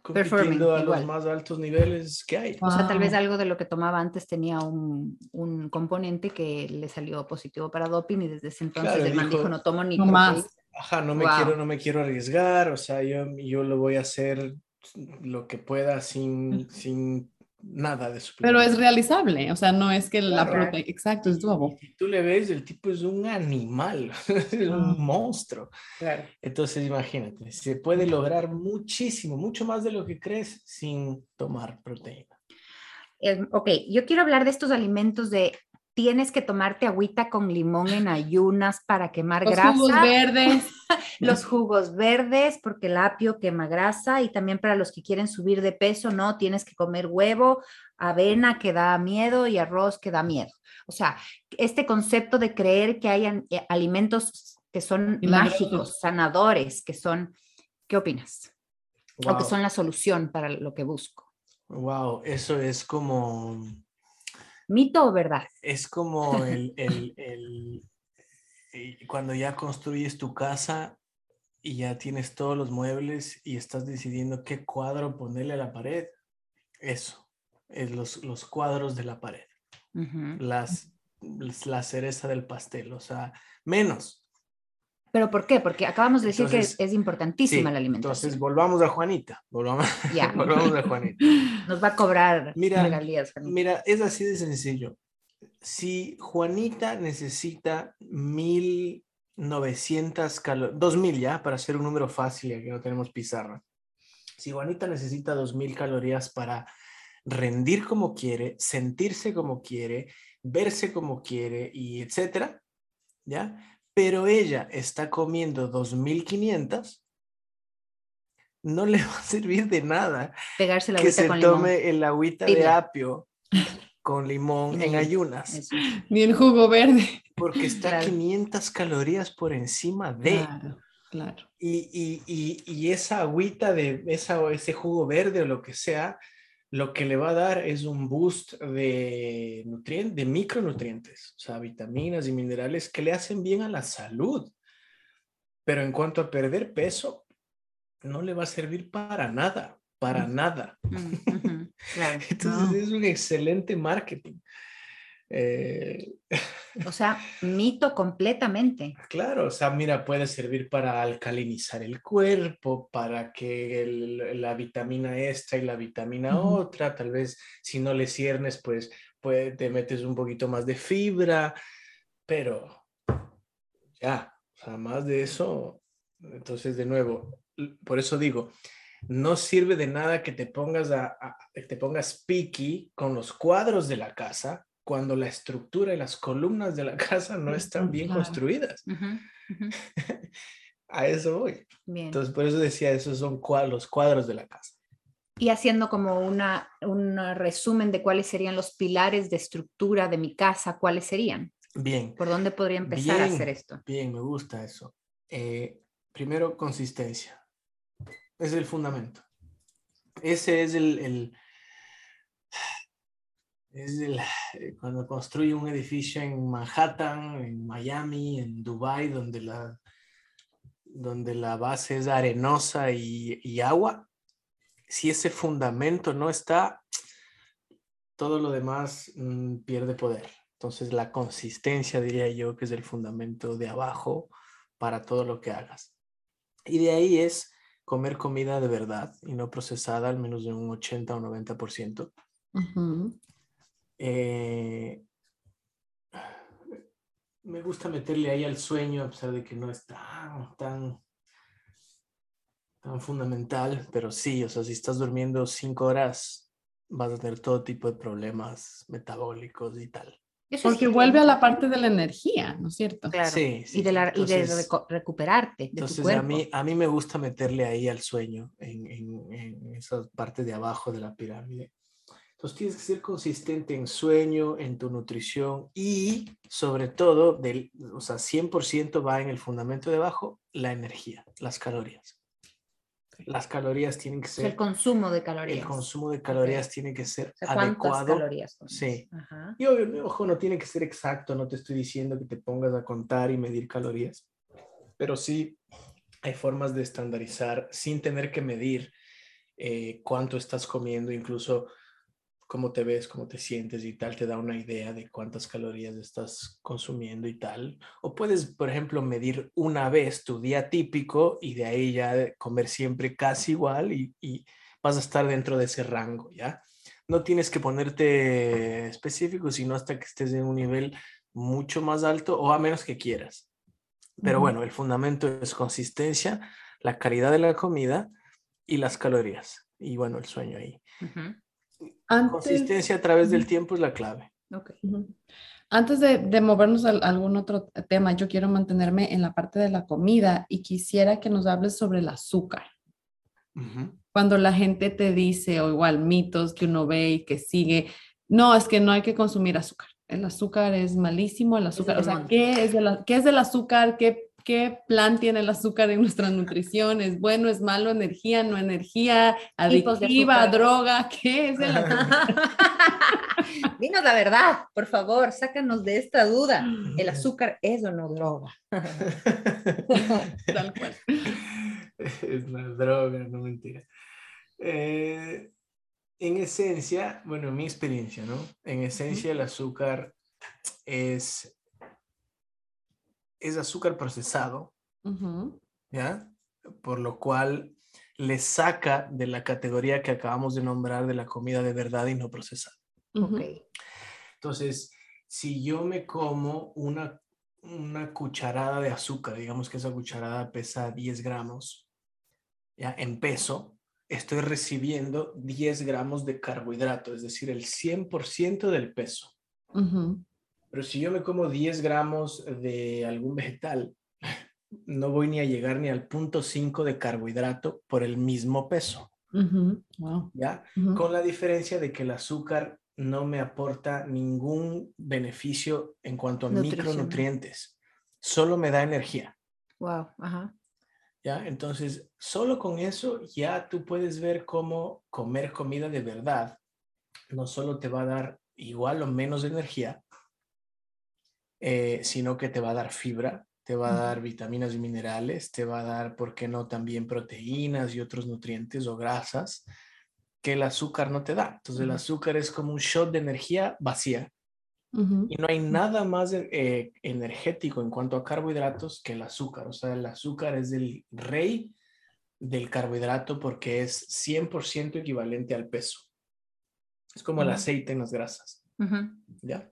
compitiendo a los más altos niveles que hay. O sea, tal vez algo de lo que tomaba antes tenía un, un, componente que le salió positivo para doping y desde ese entonces el man dijo, no tomo ni más. Ajá, no me, quiero, no me quiero arriesgar, o sea, yo, yo lo voy a hacer lo que pueda sin, sin nada de Pero es realizable, o sea, no es que la proteína, exacto, es doable. Si tú le ves, el tipo es un animal, es un monstruo. Claro. Entonces, imagínate, se puede lograr muchísimo, mucho más de lo que crees sin tomar proteína. Eh, ok, yo quiero hablar de estos alimentos de tienes que tomarte agüita con limón en ayunas para quemar grasa. Los jugos verdes. los jugos verdes, porque el apio quema grasa y también para los que quieren subir de peso, no, tienes que comer huevo, avena que da miedo y arroz que da miedo. O sea, este concepto de creer que hay eh, alimentos que son mágicos, sanadores, que son, ¿qué opinas? o que son la solución para lo que busco. Wow, eso es como... ¿Mito o verdad? Es como el, el, el, eh, cuando ya construyes tu casa y ya tienes todos los muebles y estás decidiendo qué cuadro ponerle a la pared. Eso, es los, los cuadros de la pared. las, la cereza del pastel, o sea, menos. ¿Pero por qué? Porque acabamos de decir que es, importantísima la alimentación. Entonces, volvamos a Juanita. Volvamos, volvamos a Juanita. Nos va a cobrar mira, regalías, Mira, es así de sencillo. Si Juanita necesita 1900 calorías, 2000 ya, para hacer un número fácil, ya que no tenemos pizarra. Si Juanita necesita 2000 calorías para rendir como quiere, sentirse como quiere, verse como quiere y etcétera, ¿ya? pero ella está comiendo 2.500, no le va a servir de nada Pegarse la que se tome el agüita de apio con limón en ayunas. Ni el jugo verde. Porque está 500 calorías por encima de. Claro, claro. Y, y, y, esa agüita de esa, ese jugo verde o lo que sea, lo que le va a dar es un boost de nutrientes, de micronutrientes, o sea, vitaminas y minerales que le hacen bien a la salud. Pero en cuanto a perder peso, no le va a servir para nada, para nada. Entonces es un excelente marketing. Eh, o sea, mito completamente. Claro, o sea, mira, puede servir para alcalinizar el cuerpo, para que la vitamina esta y la vitamina otra, tal vez si no le ciernes, pues, pues te metes un poquito más de fibra, pero ya, o sea, más de eso, entonces de nuevo, por eso digo, no sirve de nada que te pongas a, te pongas picky con los cuadros de la casa cuando la estructura y las columnas de la casa no están bien construidas. a eso voy. Entonces, por eso decía, esos son los cuadros de la casa. Y haciendo como una, un resumen de cuáles serían los pilares de estructura de mi casa, ¿cuáles serían? Bien. ¿Por dónde podría empezar a hacer esto? Bien, me gusta eso. Eh, primero, consistencia. Es el fundamento. Ese es el es eh, cuando construye un edificio en Manhattan, en Miami, en Dubai, donde la, donde la base es arenosa y, agua, si ese fundamento no está, todo lo demás mm, pierde poder. Entonces la consistencia, diría yo, que es el fundamento de abajo para todo lo que hagas. Y de ahí es comer comida de verdad y no procesada, al menos de un 80 o 90%. Eh, me gusta meterle ahí al sueño, a pesar de que no es tan, tan, tan fundamental, pero sí, o sea, si estás durmiendo cinco horas, vas a tener todo tipo de problemas metabólicos y tal. Porque vuelve a la parte de la energía, ¿no es cierto? Claro. Sí, y de, la, y de recuperarte. De entonces, tu cuerpo. A, mí, a mí me gusta meterle ahí al sueño, en, en, en esa parte de abajo de la pirámide. Entonces tienes que ser consistente en sueño, en tu nutrición y sobre todo, del, o sea, 100% va en el fundamento de abajo, la energía, las calorías. Las calorías tienen que ser... El consumo de calorías. El consumo de calorías tiene que ser o adecuado. calorías? Sí. Y obvio, ojo, no tiene que ser exacto, no te estoy diciendo que te pongas a contar y medir calorías, pero sí hay formas de estandarizar sin tener que medir eh, cuánto estás comiendo, incluso cómo te ves, cómo te sientes y tal, te da una idea de cuántas calorías estás consumiendo y tal. O puedes, por ejemplo, medir una vez tu día típico y de ahí ya comer siempre casi igual y, vas a estar dentro de ese rango, ¿ya? No tienes que ponerte específico, sino hasta que estés en un nivel mucho más alto o a menos que quieras. Pero bueno, el fundamento es consistencia, la calidad de la comida y las calorías. Y bueno, el sueño ahí. Consistencia a través del tiempo es la clave. Antes de, movernos a, algún otro tema, yo quiero mantenerme en la parte de la comida y quisiera que nos hables sobre el azúcar. Cuando la gente te dice, o igual mitos que uno ve y que sigue, no, es que no hay que consumir azúcar. El azúcar es malísimo, el azúcar, o sea, ¿qué es, ¿qué es del azúcar? ¿Qué, ¿Qué plan tiene el azúcar en nuestra nutrición? ¿Es bueno, es malo, energía, no energía, adictiva, droga? ¿Qué es el azúcar? Dinos la verdad, por favor, sácanos de esta duda. ¿El azúcar es o no droga? Tal cual. Es una droga, no mentira. Eh, en esencia, bueno, mi experiencia, ¿no? En esencia el azúcar es, es azúcar procesado, ¿ya? Por lo cual le saca de la categoría que acabamos de nombrar de la comida de verdad y no procesada. Entonces, si yo me como una, una cucharada de azúcar, digamos que esa cucharada pesa 10 gramos, ya en peso, estoy recibiendo 10 gramos de carbohidrato, es decir, el 100% del peso. Pero si yo me como 10 gramos de algún vegetal, no voy ni a llegar ni al punto 5 de carbohidrato por el mismo peso. ¿Ya? Con la diferencia de que el azúcar no me aporta ningún beneficio en cuanto a micronutrientes, solo me da energía. Wow, ajá. ¿Ya? Entonces, solo con eso ya tú puedes ver cómo comer comida de verdad no solo te va a dar igual o menos energía, eh, sino que te va a dar fibra, te va a dar vitaminas y minerales, te va a dar, ¿por qué no?, también proteínas y otros nutrientes o grasas que el azúcar no te da. Entonces el azúcar es como un shot de energía vacía. Y no hay nada más eh, energético en cuanto a carbohidratos que el azúcar. O sea, el azúcar es el rey del carbohidrato porque es 100% equivalente al peso. Es como el aceite en las grasas. ¿Ya?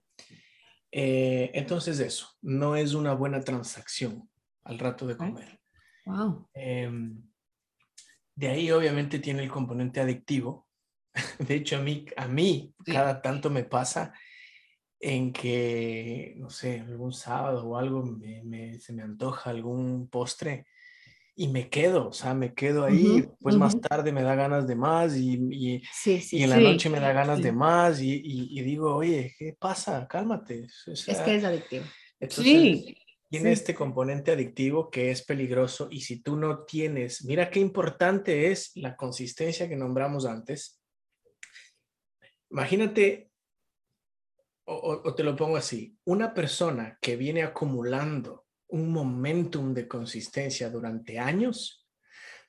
Eh, entonces eso, no es una buena transacción al rato de comer. Wow. Em, de ahí obviamente tiene el componente adictivo. De hecho, a mí, a mí cada tanto me pasa en que, no sé, algún sábado o algo se me antoja algún postre y me quedo, o sea, me quedo ahí, pues más tarde me da ganas de más y, y, y en la noche me da ganas de más y, y, digo, oye, ¿qué pasa? Cálmate. es que es adictivo. sí. Tiene este componente adictivo que es peligroso y si tú no tienes, mira qué importante es la consistencia que nombramos antes. Imagínate, o, o te lo pongo así, una persona que viene acumulando un momentum de consistencia durante años,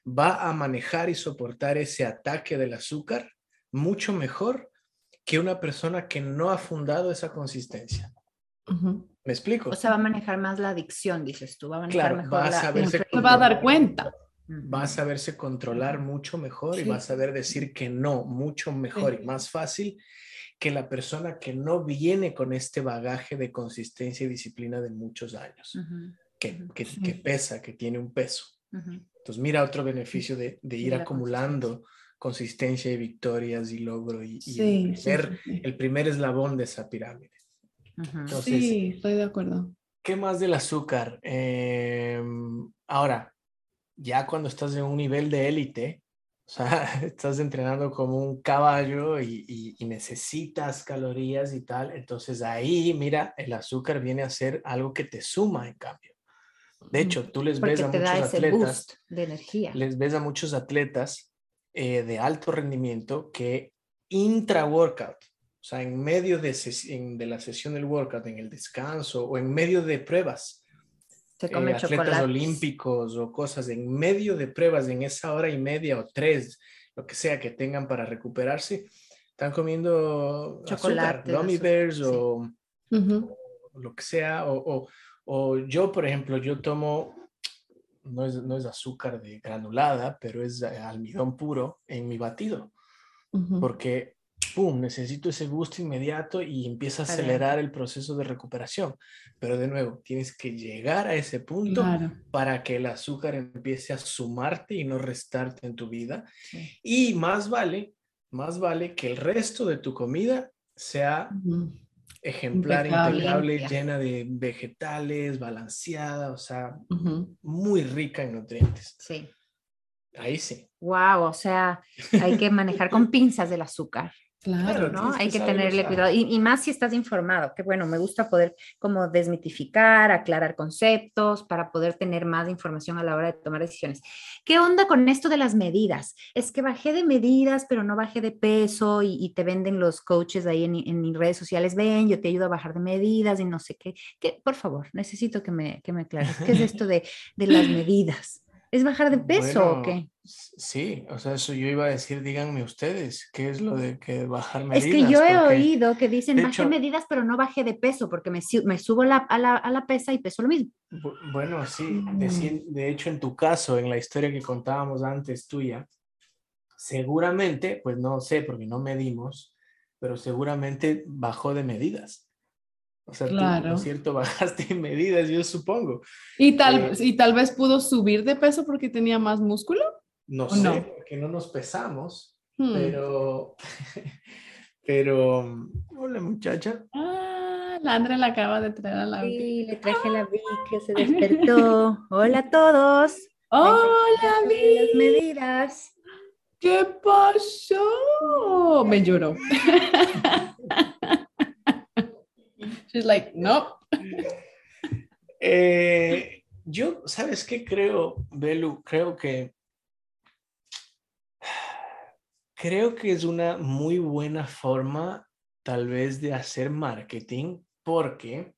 va a manejar y soportar ese ataque del azúcar mucho mejor que una persona que no ha fundado esa consistencia. ¿Me explico? O sea, va a manejar más la adicción, dices tú, va a manejar mejor va a la... va a dar cuenta. Va a saberse controlar mucho mejor y va a saber decir que no mucho mejor y más fácil que la persona que no viene con este bagaje de consistencia y disciplina de muchos años, que, que, pesa, que tiene un peso. Entonces, mira otro beneficio de, de ir acumulando consistencia y victorias y logro y, y el, primer, eslabón de esa pirámide. Entonces, sí, estoy de acuerdo. ¿Qué más del azúcar? Em, ahora, ya cuando estás en un nivel de élite, o sea, estás entrenando como un caballo y, necesitas calorías y tal. Entonces ahí, mira, el azúcar viene a ser algo que te suma en cambio. De hecho, tú les ves a muchos atletas. de energía. Les ves a muchos atletas eh, de alto rendimiento que intra-workout, o sea, en medio de, de la sesión del workout, en el descanso o en medio de pruebas, eh, atletas olímpicos o cosas en medio de pruebas en esa hora y media o tres, lo que sea que tengan para recuperarse, están comiendo chocolate, gummy bears o, lo que sea. O, o, yo, por ejemplo, yo tomo, no es, no es azúcar de granulada, pero es eh, almidón puro en mi batido. Porque ¡pum!, necesito ese gusto inmediato y empieza a acelerar el proceso de recuperación. Pero de nuevo, tienes que llegar a ese punto para que el azúcar empiece a sumarte y no restarte en tu vida. Y más vale, más vale que el resto de tu comida sea ejemplar, integrable, llena de vegetales, balanceada, o sea, muy rica en nutrientes. Sí. Ahí sí. Wow, o sea, hay que manejar con pinzas del azúcar. Claro, ¿no? Hay que tenerle usar. cuidado. Y, y más si estás informado, que bueno, me gusta poder como desmitificar, aclarar conceptos para poder tener más información a la hora de tomar decisiones. ¿Qué onda con esto de las medidas? Es que bajé de medidas, pero no bajé de peso y, y te venden los coaches ahí en, en mis redes sociales, ven, yo te ayudo a bajar de medidas y no sé qué. qué por favor, necesito que me, que me aclares. ¿Qué es esto de, de las medidas? ¿Es bajar de peso o Bueno, qué? s- Sí, o sea, eso yo iba a decir, díganme ustedes, ¿qué es lo de que bajar Es medidas? que yo he Porque- oído que dicen de bajé hecho- medidas, pero no bajé de peso porque me, me subo la- a, la, a la pesa y peso lo mismo. Bu- Bueno, sí, de, Mm. cien- de hecho en tu caso, en la historia que contábamos antes tuya, seguramente, pues no sé porque no medimos, pero seguramente bajó de medidas. O sea, tú, ¿no Claro. es cierto? Bajaste de medidas, yo supongo. Y tal, Eh, y tal vez pudo subir de peso porque tenía más músculo. No ¿O sé, no? porque no nos pesamos, Hmm. pero, pero, hola muchacha. Ah, la Andrea la acaba de traer a la. Sí, le traje la Vic que se despertó. Hola a todos. ¡Hola, Las Vi! medidas. ¿Qué pasó? Me lloró. She's like, no. Eh, yo, ¿sabes qué creo, Belu? Creo que creo que es una muy buena forma tal vez de hacer marketing porque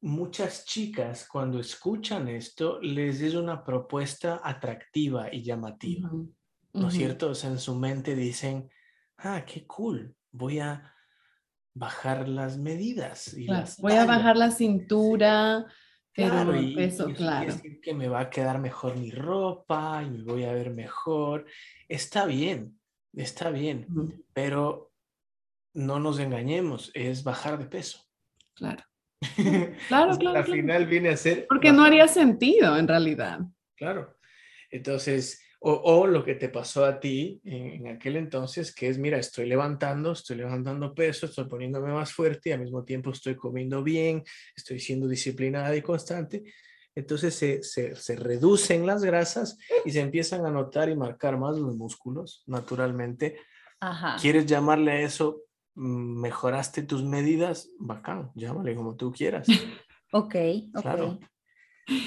muchas chicas cuando escuchan esto les es una propuesta atractiva y llamativa, ¿no es cierto? O sea, en su mente dicen, ah, qué cool, voy a bajar las medidas. Y Claro, las Voy a tallas". bajar la cintura, pero Claro, y, peso, y eso claro. decir que me va a quedar mejor mi ropa y me voy a ver mejor. Está bien, está bien, pero no nos engañemos, es bajar de peso. Claro, claro, claro. Al claro. final viene a ser... Porque no haría sentido en realidad. Claro. Entonces, o, o lo que te pasó a ti en, en aquel entonces, que es, mira, estoy levantando, estoy levantando peso, estoy poniéndome más fuerte y al mismo tiempo estoy comiendo bien, estoy siendo disciplinada y constante. Entonces se, se, se reducen las grasas y se empiezan a notar y marcar más los músculos, naturalmente. Ajá. ¿Quieres llamarle a eso? mm, ¿Mejoraste tus medidas? Bacán, llámale como tú quieras. Ok, ok. Claro.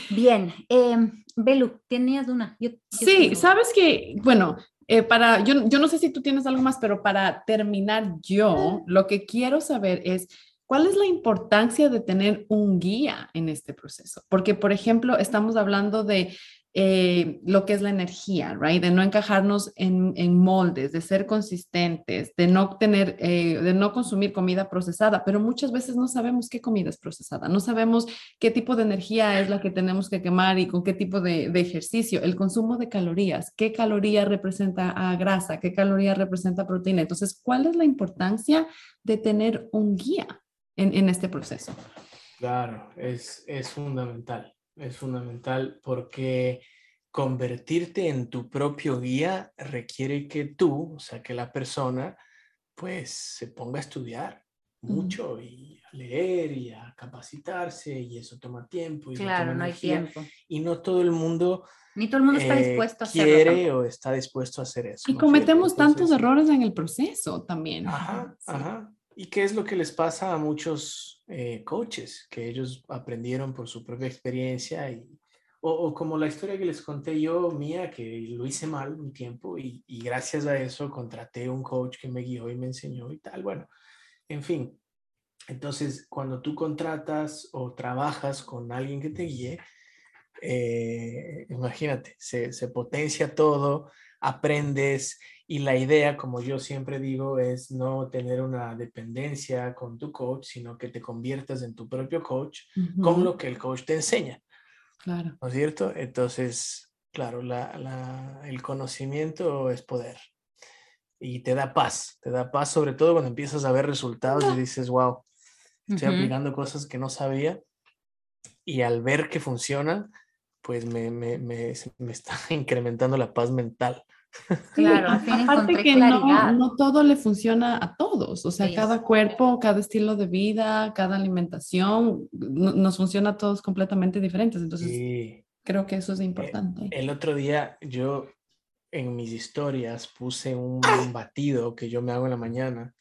Bien. em, Belu, tenías una. Yo- yo Sí, tengo- sabes que, bueno, eh, para, yo, yo no sé si tú tienes algo más, pero para terminar yo, lo que quiero saber es cuál es la importancia de tener un guía en este proceso. Porque, por ejemplo, estamos hablando de eh, lo que es la energía, right? De no encajarnos en, moldes, de ser consistentes, de no tener, eh, de no consumir comida procesada, pero muchas veces no sabemos qué comida es procesada, no sabemos qué tipo de energía es la que tenemos que quemar y con qué tipo de, de ejercicio, el consumo de calorías, qué caloría representa a grasa, qué caloría representa proteína. Entonces, ¿cuál es la importancia de tener un guía en, en este proceso? Claro, es, es fundamental, es fundamental porque convertirte en tu propio guía requiere que tú, o sea, que la persona, pues se ponga a estudiar mucho y a leer y a capacitarse y eso toma tiempo y Claro, toma no hay tiempo. y no todo el mundo Ni todo el mundo está eh, dispuesto a hacerlo. quiere tampoco. o está dispuesto a hacer eso. Y cometemos tantos errores en el proceso también. Ajá, Sí. ajá. ¿Y qué es lo que les pasa a muchos eh, coaches? Que ellos aprendieron por su propia experiencia y, o, o como la historia que les conté yo mía, que lo hice mal un tiempo y, y gracias a eso contraté un coach que me guió y me enseñó y tal. Bueno, en fin. Entonces, cuando tú contratas o trabajas con alguien que te guíe, eh, imagínate, se, se potencia todo, aprendes y la idea, como yo siempre digo, es no tener una dependencia con tu coach, sino que te conviertas en tu propio coach con Ujú, lo que el coach te enseña, Claro. ¿no es cierto? Entonces, claro, la, la- el conocimiento es poder y te da paz, te da paz sobre todo cuando empiezas a ver resultados y dices, wow, estoy Ujú. aplicando cosas que no sabía y al ver que funcionan, pues me, me, me, está incrementando la paz mental. Claro, aparte que no, no todo le funciona a todos, o sea, Sí. cada cuerpo, cada estilo de vida, cada alimentación, no- nos funciona a todos completamente diferentes, entonces creo que eso es importante. el otro día yo en mis historias puse un batido que yo me hago en la mañana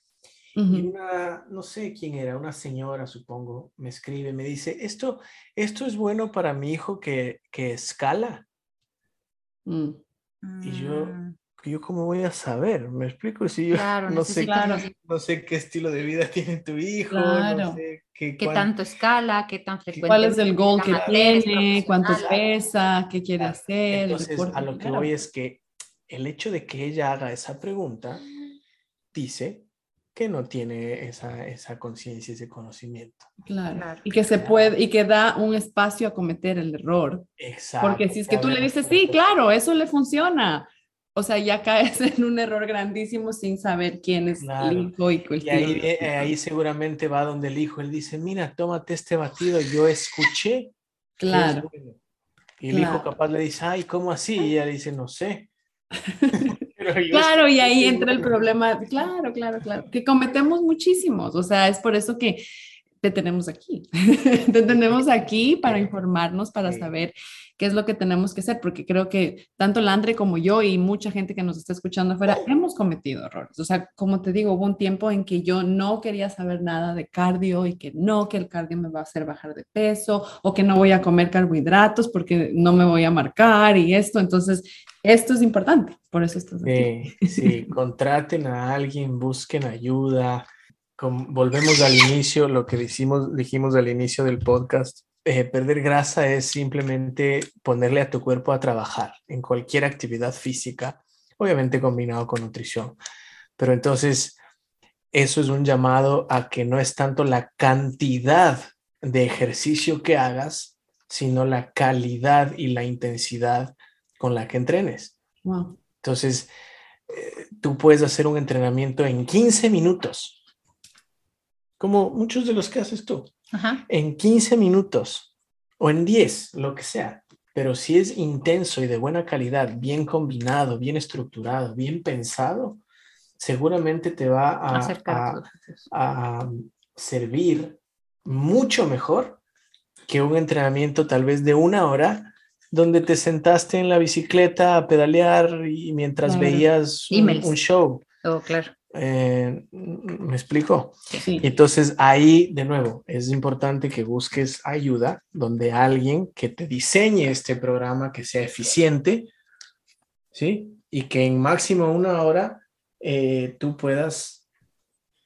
y una, no sé quién era, una señora, supongo, me escribe, me dice, esto, esto es bueno para mi hijo que, que escala. Mm. Y yo, Mm, ¿yo cómo voy a saber? ¿Me explico? Si yo Claro, no, sé, claro. no sé qué estilo de vida tiene tu hijo, no Claro. sé qué, tanto escala, qué tan frecuente. ¿Cuál es el goal que tiene? ¿Cuánto pesa? ¿Qué quiere Claro. hacer? Entonces, deporte, a lo que claro. voy es que el hecho de que ella haga esa pregunta dice que no tiene esa, esa conciencia, ese conocimiento. Claro. Claro. Y que se puede, y que da un espacio a cometer el error. Exacto. Porque si es que tú le dices, sí, claro, eso le funciona. O sea, ya caes en un error grandísimo sin saber quién es Claro. el hijo y el Y ahí, eh, vida. ahí seguramente va donde el hijo, él dice, mira, tómate este batido, yo escuché. es Claro. bueno". Y el hijo capaz le dice, ay, ¿cómo así? Y ella dice, no sé. Claro, y ahí entra el bueno". problema, claro, claro, claro, que cometemos muchísimos, o sea, es por eso que te tenemos aquí, te tenemos aquí para informarnos, para saber qué es lo que tenemos que hacer, porque creo que tanto Landre como yo y mucha gente que nos está escuchando afuera hemos cometido errores, o sea, como te digo, hubo un tiempo en que yo no quería saber nada de cardio y que no, que el cardio me va a hacer bajar de peso o que no voy a comer carbohidratos porque no me voy a marcar y esto, entonces esto es importante, por eso estás aquí. Sí, sí, contraten a alguien, busquen ayuda. Volvemos al inicio, lo que dijimos, dijimos al inicio del podcast. Eh, perder grasa es simplemente ponerle a tu cuerpo a trabajar en cualquier actividad física, obviamente combinado con nutrición. Pero entonces, eso es un llamado a que no es tanto la cantidad de ejercicio que hagas, sino la calidad y la intensidad con la que entrenes. Wow. Entonces, eh, tú puedes hacer un entrenamiento en 15 minutos, como muchos de los que haces tú, Ajá. en 15 minutos o en 10, lo que sea. Pero si es intenso y de buena calidad, bien combinado, bien estructurado, bien pensado, seguramente te va a, servir mucho mejor que un entrenamiento tal vez de una hora donde te sentaste en la bicicleta a pedalear y mientras veías un, un show. Oh, claro. Eh, ¿Me explico? Sí. Entonces ahí, de nuevo, es importante que busques ayuda donde alguien que te diseñe este programa que sea eficiente, ¿sí? Y que en máximo una hora eh, tú puedas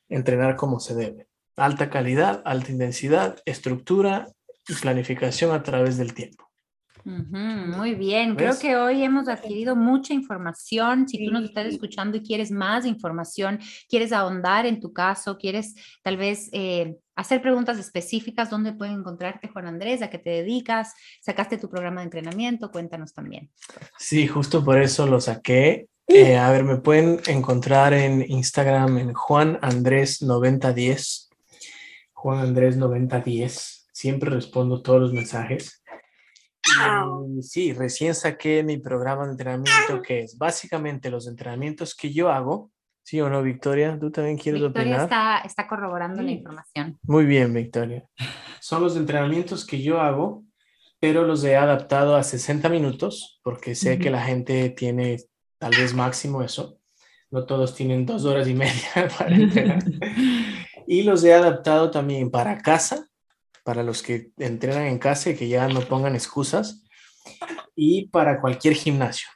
entrenar como se debe. Alta calidad, alta intensidad, estructura y planificación a través del tiempo. Muy bien, creo que hoy hemos adquirido mucha información. Si tú nos estás escuchando y quieres más información, quieres ahondar en tu caso, quieres tal vez eh, hacer preguntas específicas, ¿dónde pueden encontrarte, Juan Andrés? ¿A qué te dedicas? ¿Sacaste tu programa de entrenamiento? Cuéntanos también. Sí, justo por eso lo saqué. Eh, a ver, me pueden encontrar en Instagram en Juan Andrés 9010. Juan Andrés 9010. Siempre respondo todos los mensajes. Y sí, recién saqué mi programa de entrenamiento que es básicamente los entrenamientos que yo hago. ¿Sí o no, Victoria? ¿Tú también quieres Victoria opinar? está, está corroborando la Sí. información. Muy bien, Victoria. Son los entrenamientos que yo hago, pero los he adaptado a 60 minutos, porque sé que Ujú. la gente tiene tal vez máximo eso. No todos tienen dos horas y media para entrenar. Y los he adaptado también para casa, para los que entrenan en casa y que ya no pongan excusas, y para cualquier gimnasio,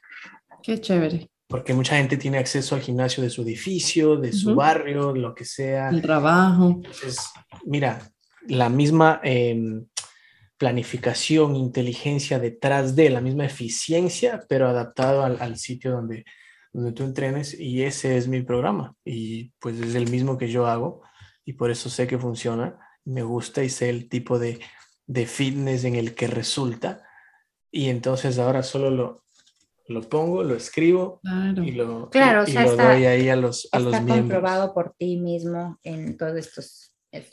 Qué chévere. porque mucha gente tiene acceso al gimnasio de su edificio, de su barrio, lo que sea. El trabajo. Entonces, mira, la misma em, planificación, inteligencia detrás de, la misma eficiencia, pero adaptado al, al sitio donde, donde tú entrenes y ese es mi programa y pues es el mismo que yo hago y por eso sé que funciona, me gusta y sé el tipo de, de fitness en el que resulta y entonces ahora solo lo, lo pongo, lo escribo Claro. y lo, Claro, o y sea, lo está- doy ahí a los, a los Está miembros. comprobado por ti mismo en todos estos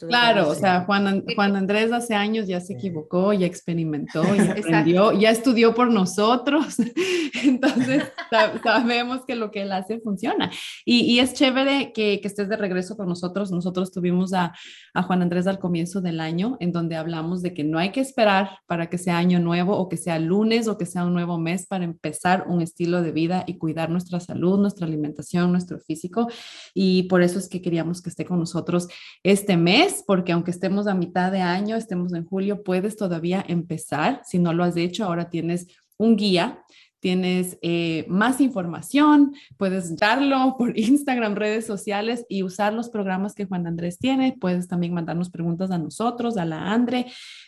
Claro, o sea, Juan, Juan Andrés hace años ya se equivocó, ya experimentó, ya aprendió, ya estudió por nosotros. Entonces, sabemos que lo que él hace funciona. Y, y es chévere que, que, estés de regreso con nosotros. Nosotros tuvimos a, a, Juan Andrés al comienzo del año, en donde hablamos de que no hay que esperar para que sea año nuevo o que sea lunes o que sea un nuevo mes para empezar un estilo de vida y cuidar nuestra salud, nuestra alimentación, nuestro físico. Y por eso es que queríamos que esté con nosotros este mes, porque aunque estemos a mitad de año, estemos en julio, puedes todavía empezar. Si no lo has hecho, ahora tienes un guía tienes eh, más información, puedes darlo por Instagram, redes sociales y usar los programas que Juan Andrés tiene. Puedes también mandarnos preguntas a nosotros, a la Andre,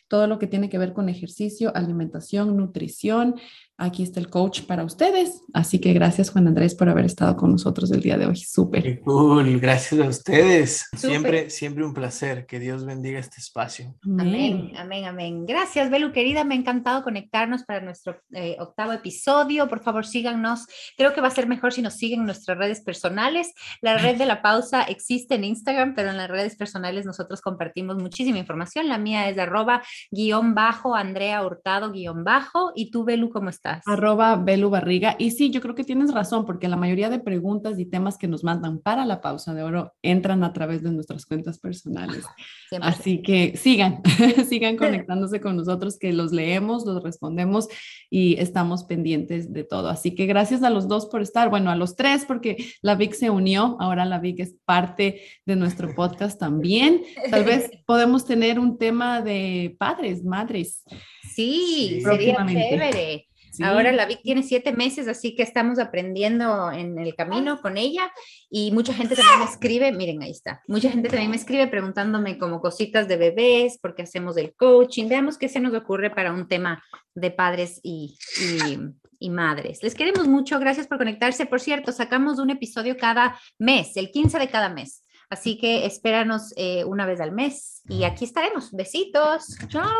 todo lo que tiene que ver con ejercicio, alimentación, nutrición. Aquí está el coach para ustedes. Así que gracias Juan Andrés por haber estado con nosotros el día de hoy. Súper. Cool, gracias a ustedes. Siempre, siempre un placer. Que Dios bendiga este espacio. Amén, amén, amén. Gracias, Belu, querida. Me ha encantado conectarnos para nuestro eh, octavo episodio. Por favor, síganos. Creo que va a ser mejor si nos siguen en nuestras redes personales. La red de la pausa existe en Instagram, pero en las redes personales nosotros compartimos muchísima información. La mía es arroba guion bajo, Andrea Hurtado guion bajo. ¿Y tú, Belu, cómo estás? Arroba Belu Barriga. Y sí, yo creo que tienes razón, porque la mayoría de preguntas y temas que nos mandan para la pausa de oro entran a través de nuestras cuentas personales. Así que sigan, sigan conectándose con nosotros, que los leemos, los respondemos y estamos pendientes de todo. Así que gracias a los dos por estar, bueno, a los tres, porque la VIC se unió, ahora la VIC es parte de nuestro podcast también. Tal vez podemos tener un tema de padres, madres. Sí, sería chévere. Ahora la Vic tiene siete meses, así que estamos aprendiendo en el camino con ella y mucha gente también me escribe, miren, ahí está, mucha gente también me escribe preguntándome como cositas de bebés, porque hacemos el coaching, veamos qué se nos ocurre para un tema de padres y, y, madres. Les queremos mucho, gracias por conectarse. Por cierto, sacamos un episodio cada mes, el 15 de cada mes. Así que espéranos eh, una vez al mes y aquí estaremos. Besitos. Chao.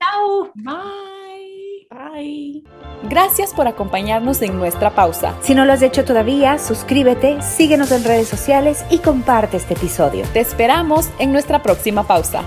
Chao. Bye. Gracias por acompañarnos en nuestra pausa. Si no lo has hecho todavía, suscríbete, síguenos en redes sociales y comparte este episodio. Te esperamos en nuestra próxima pausa.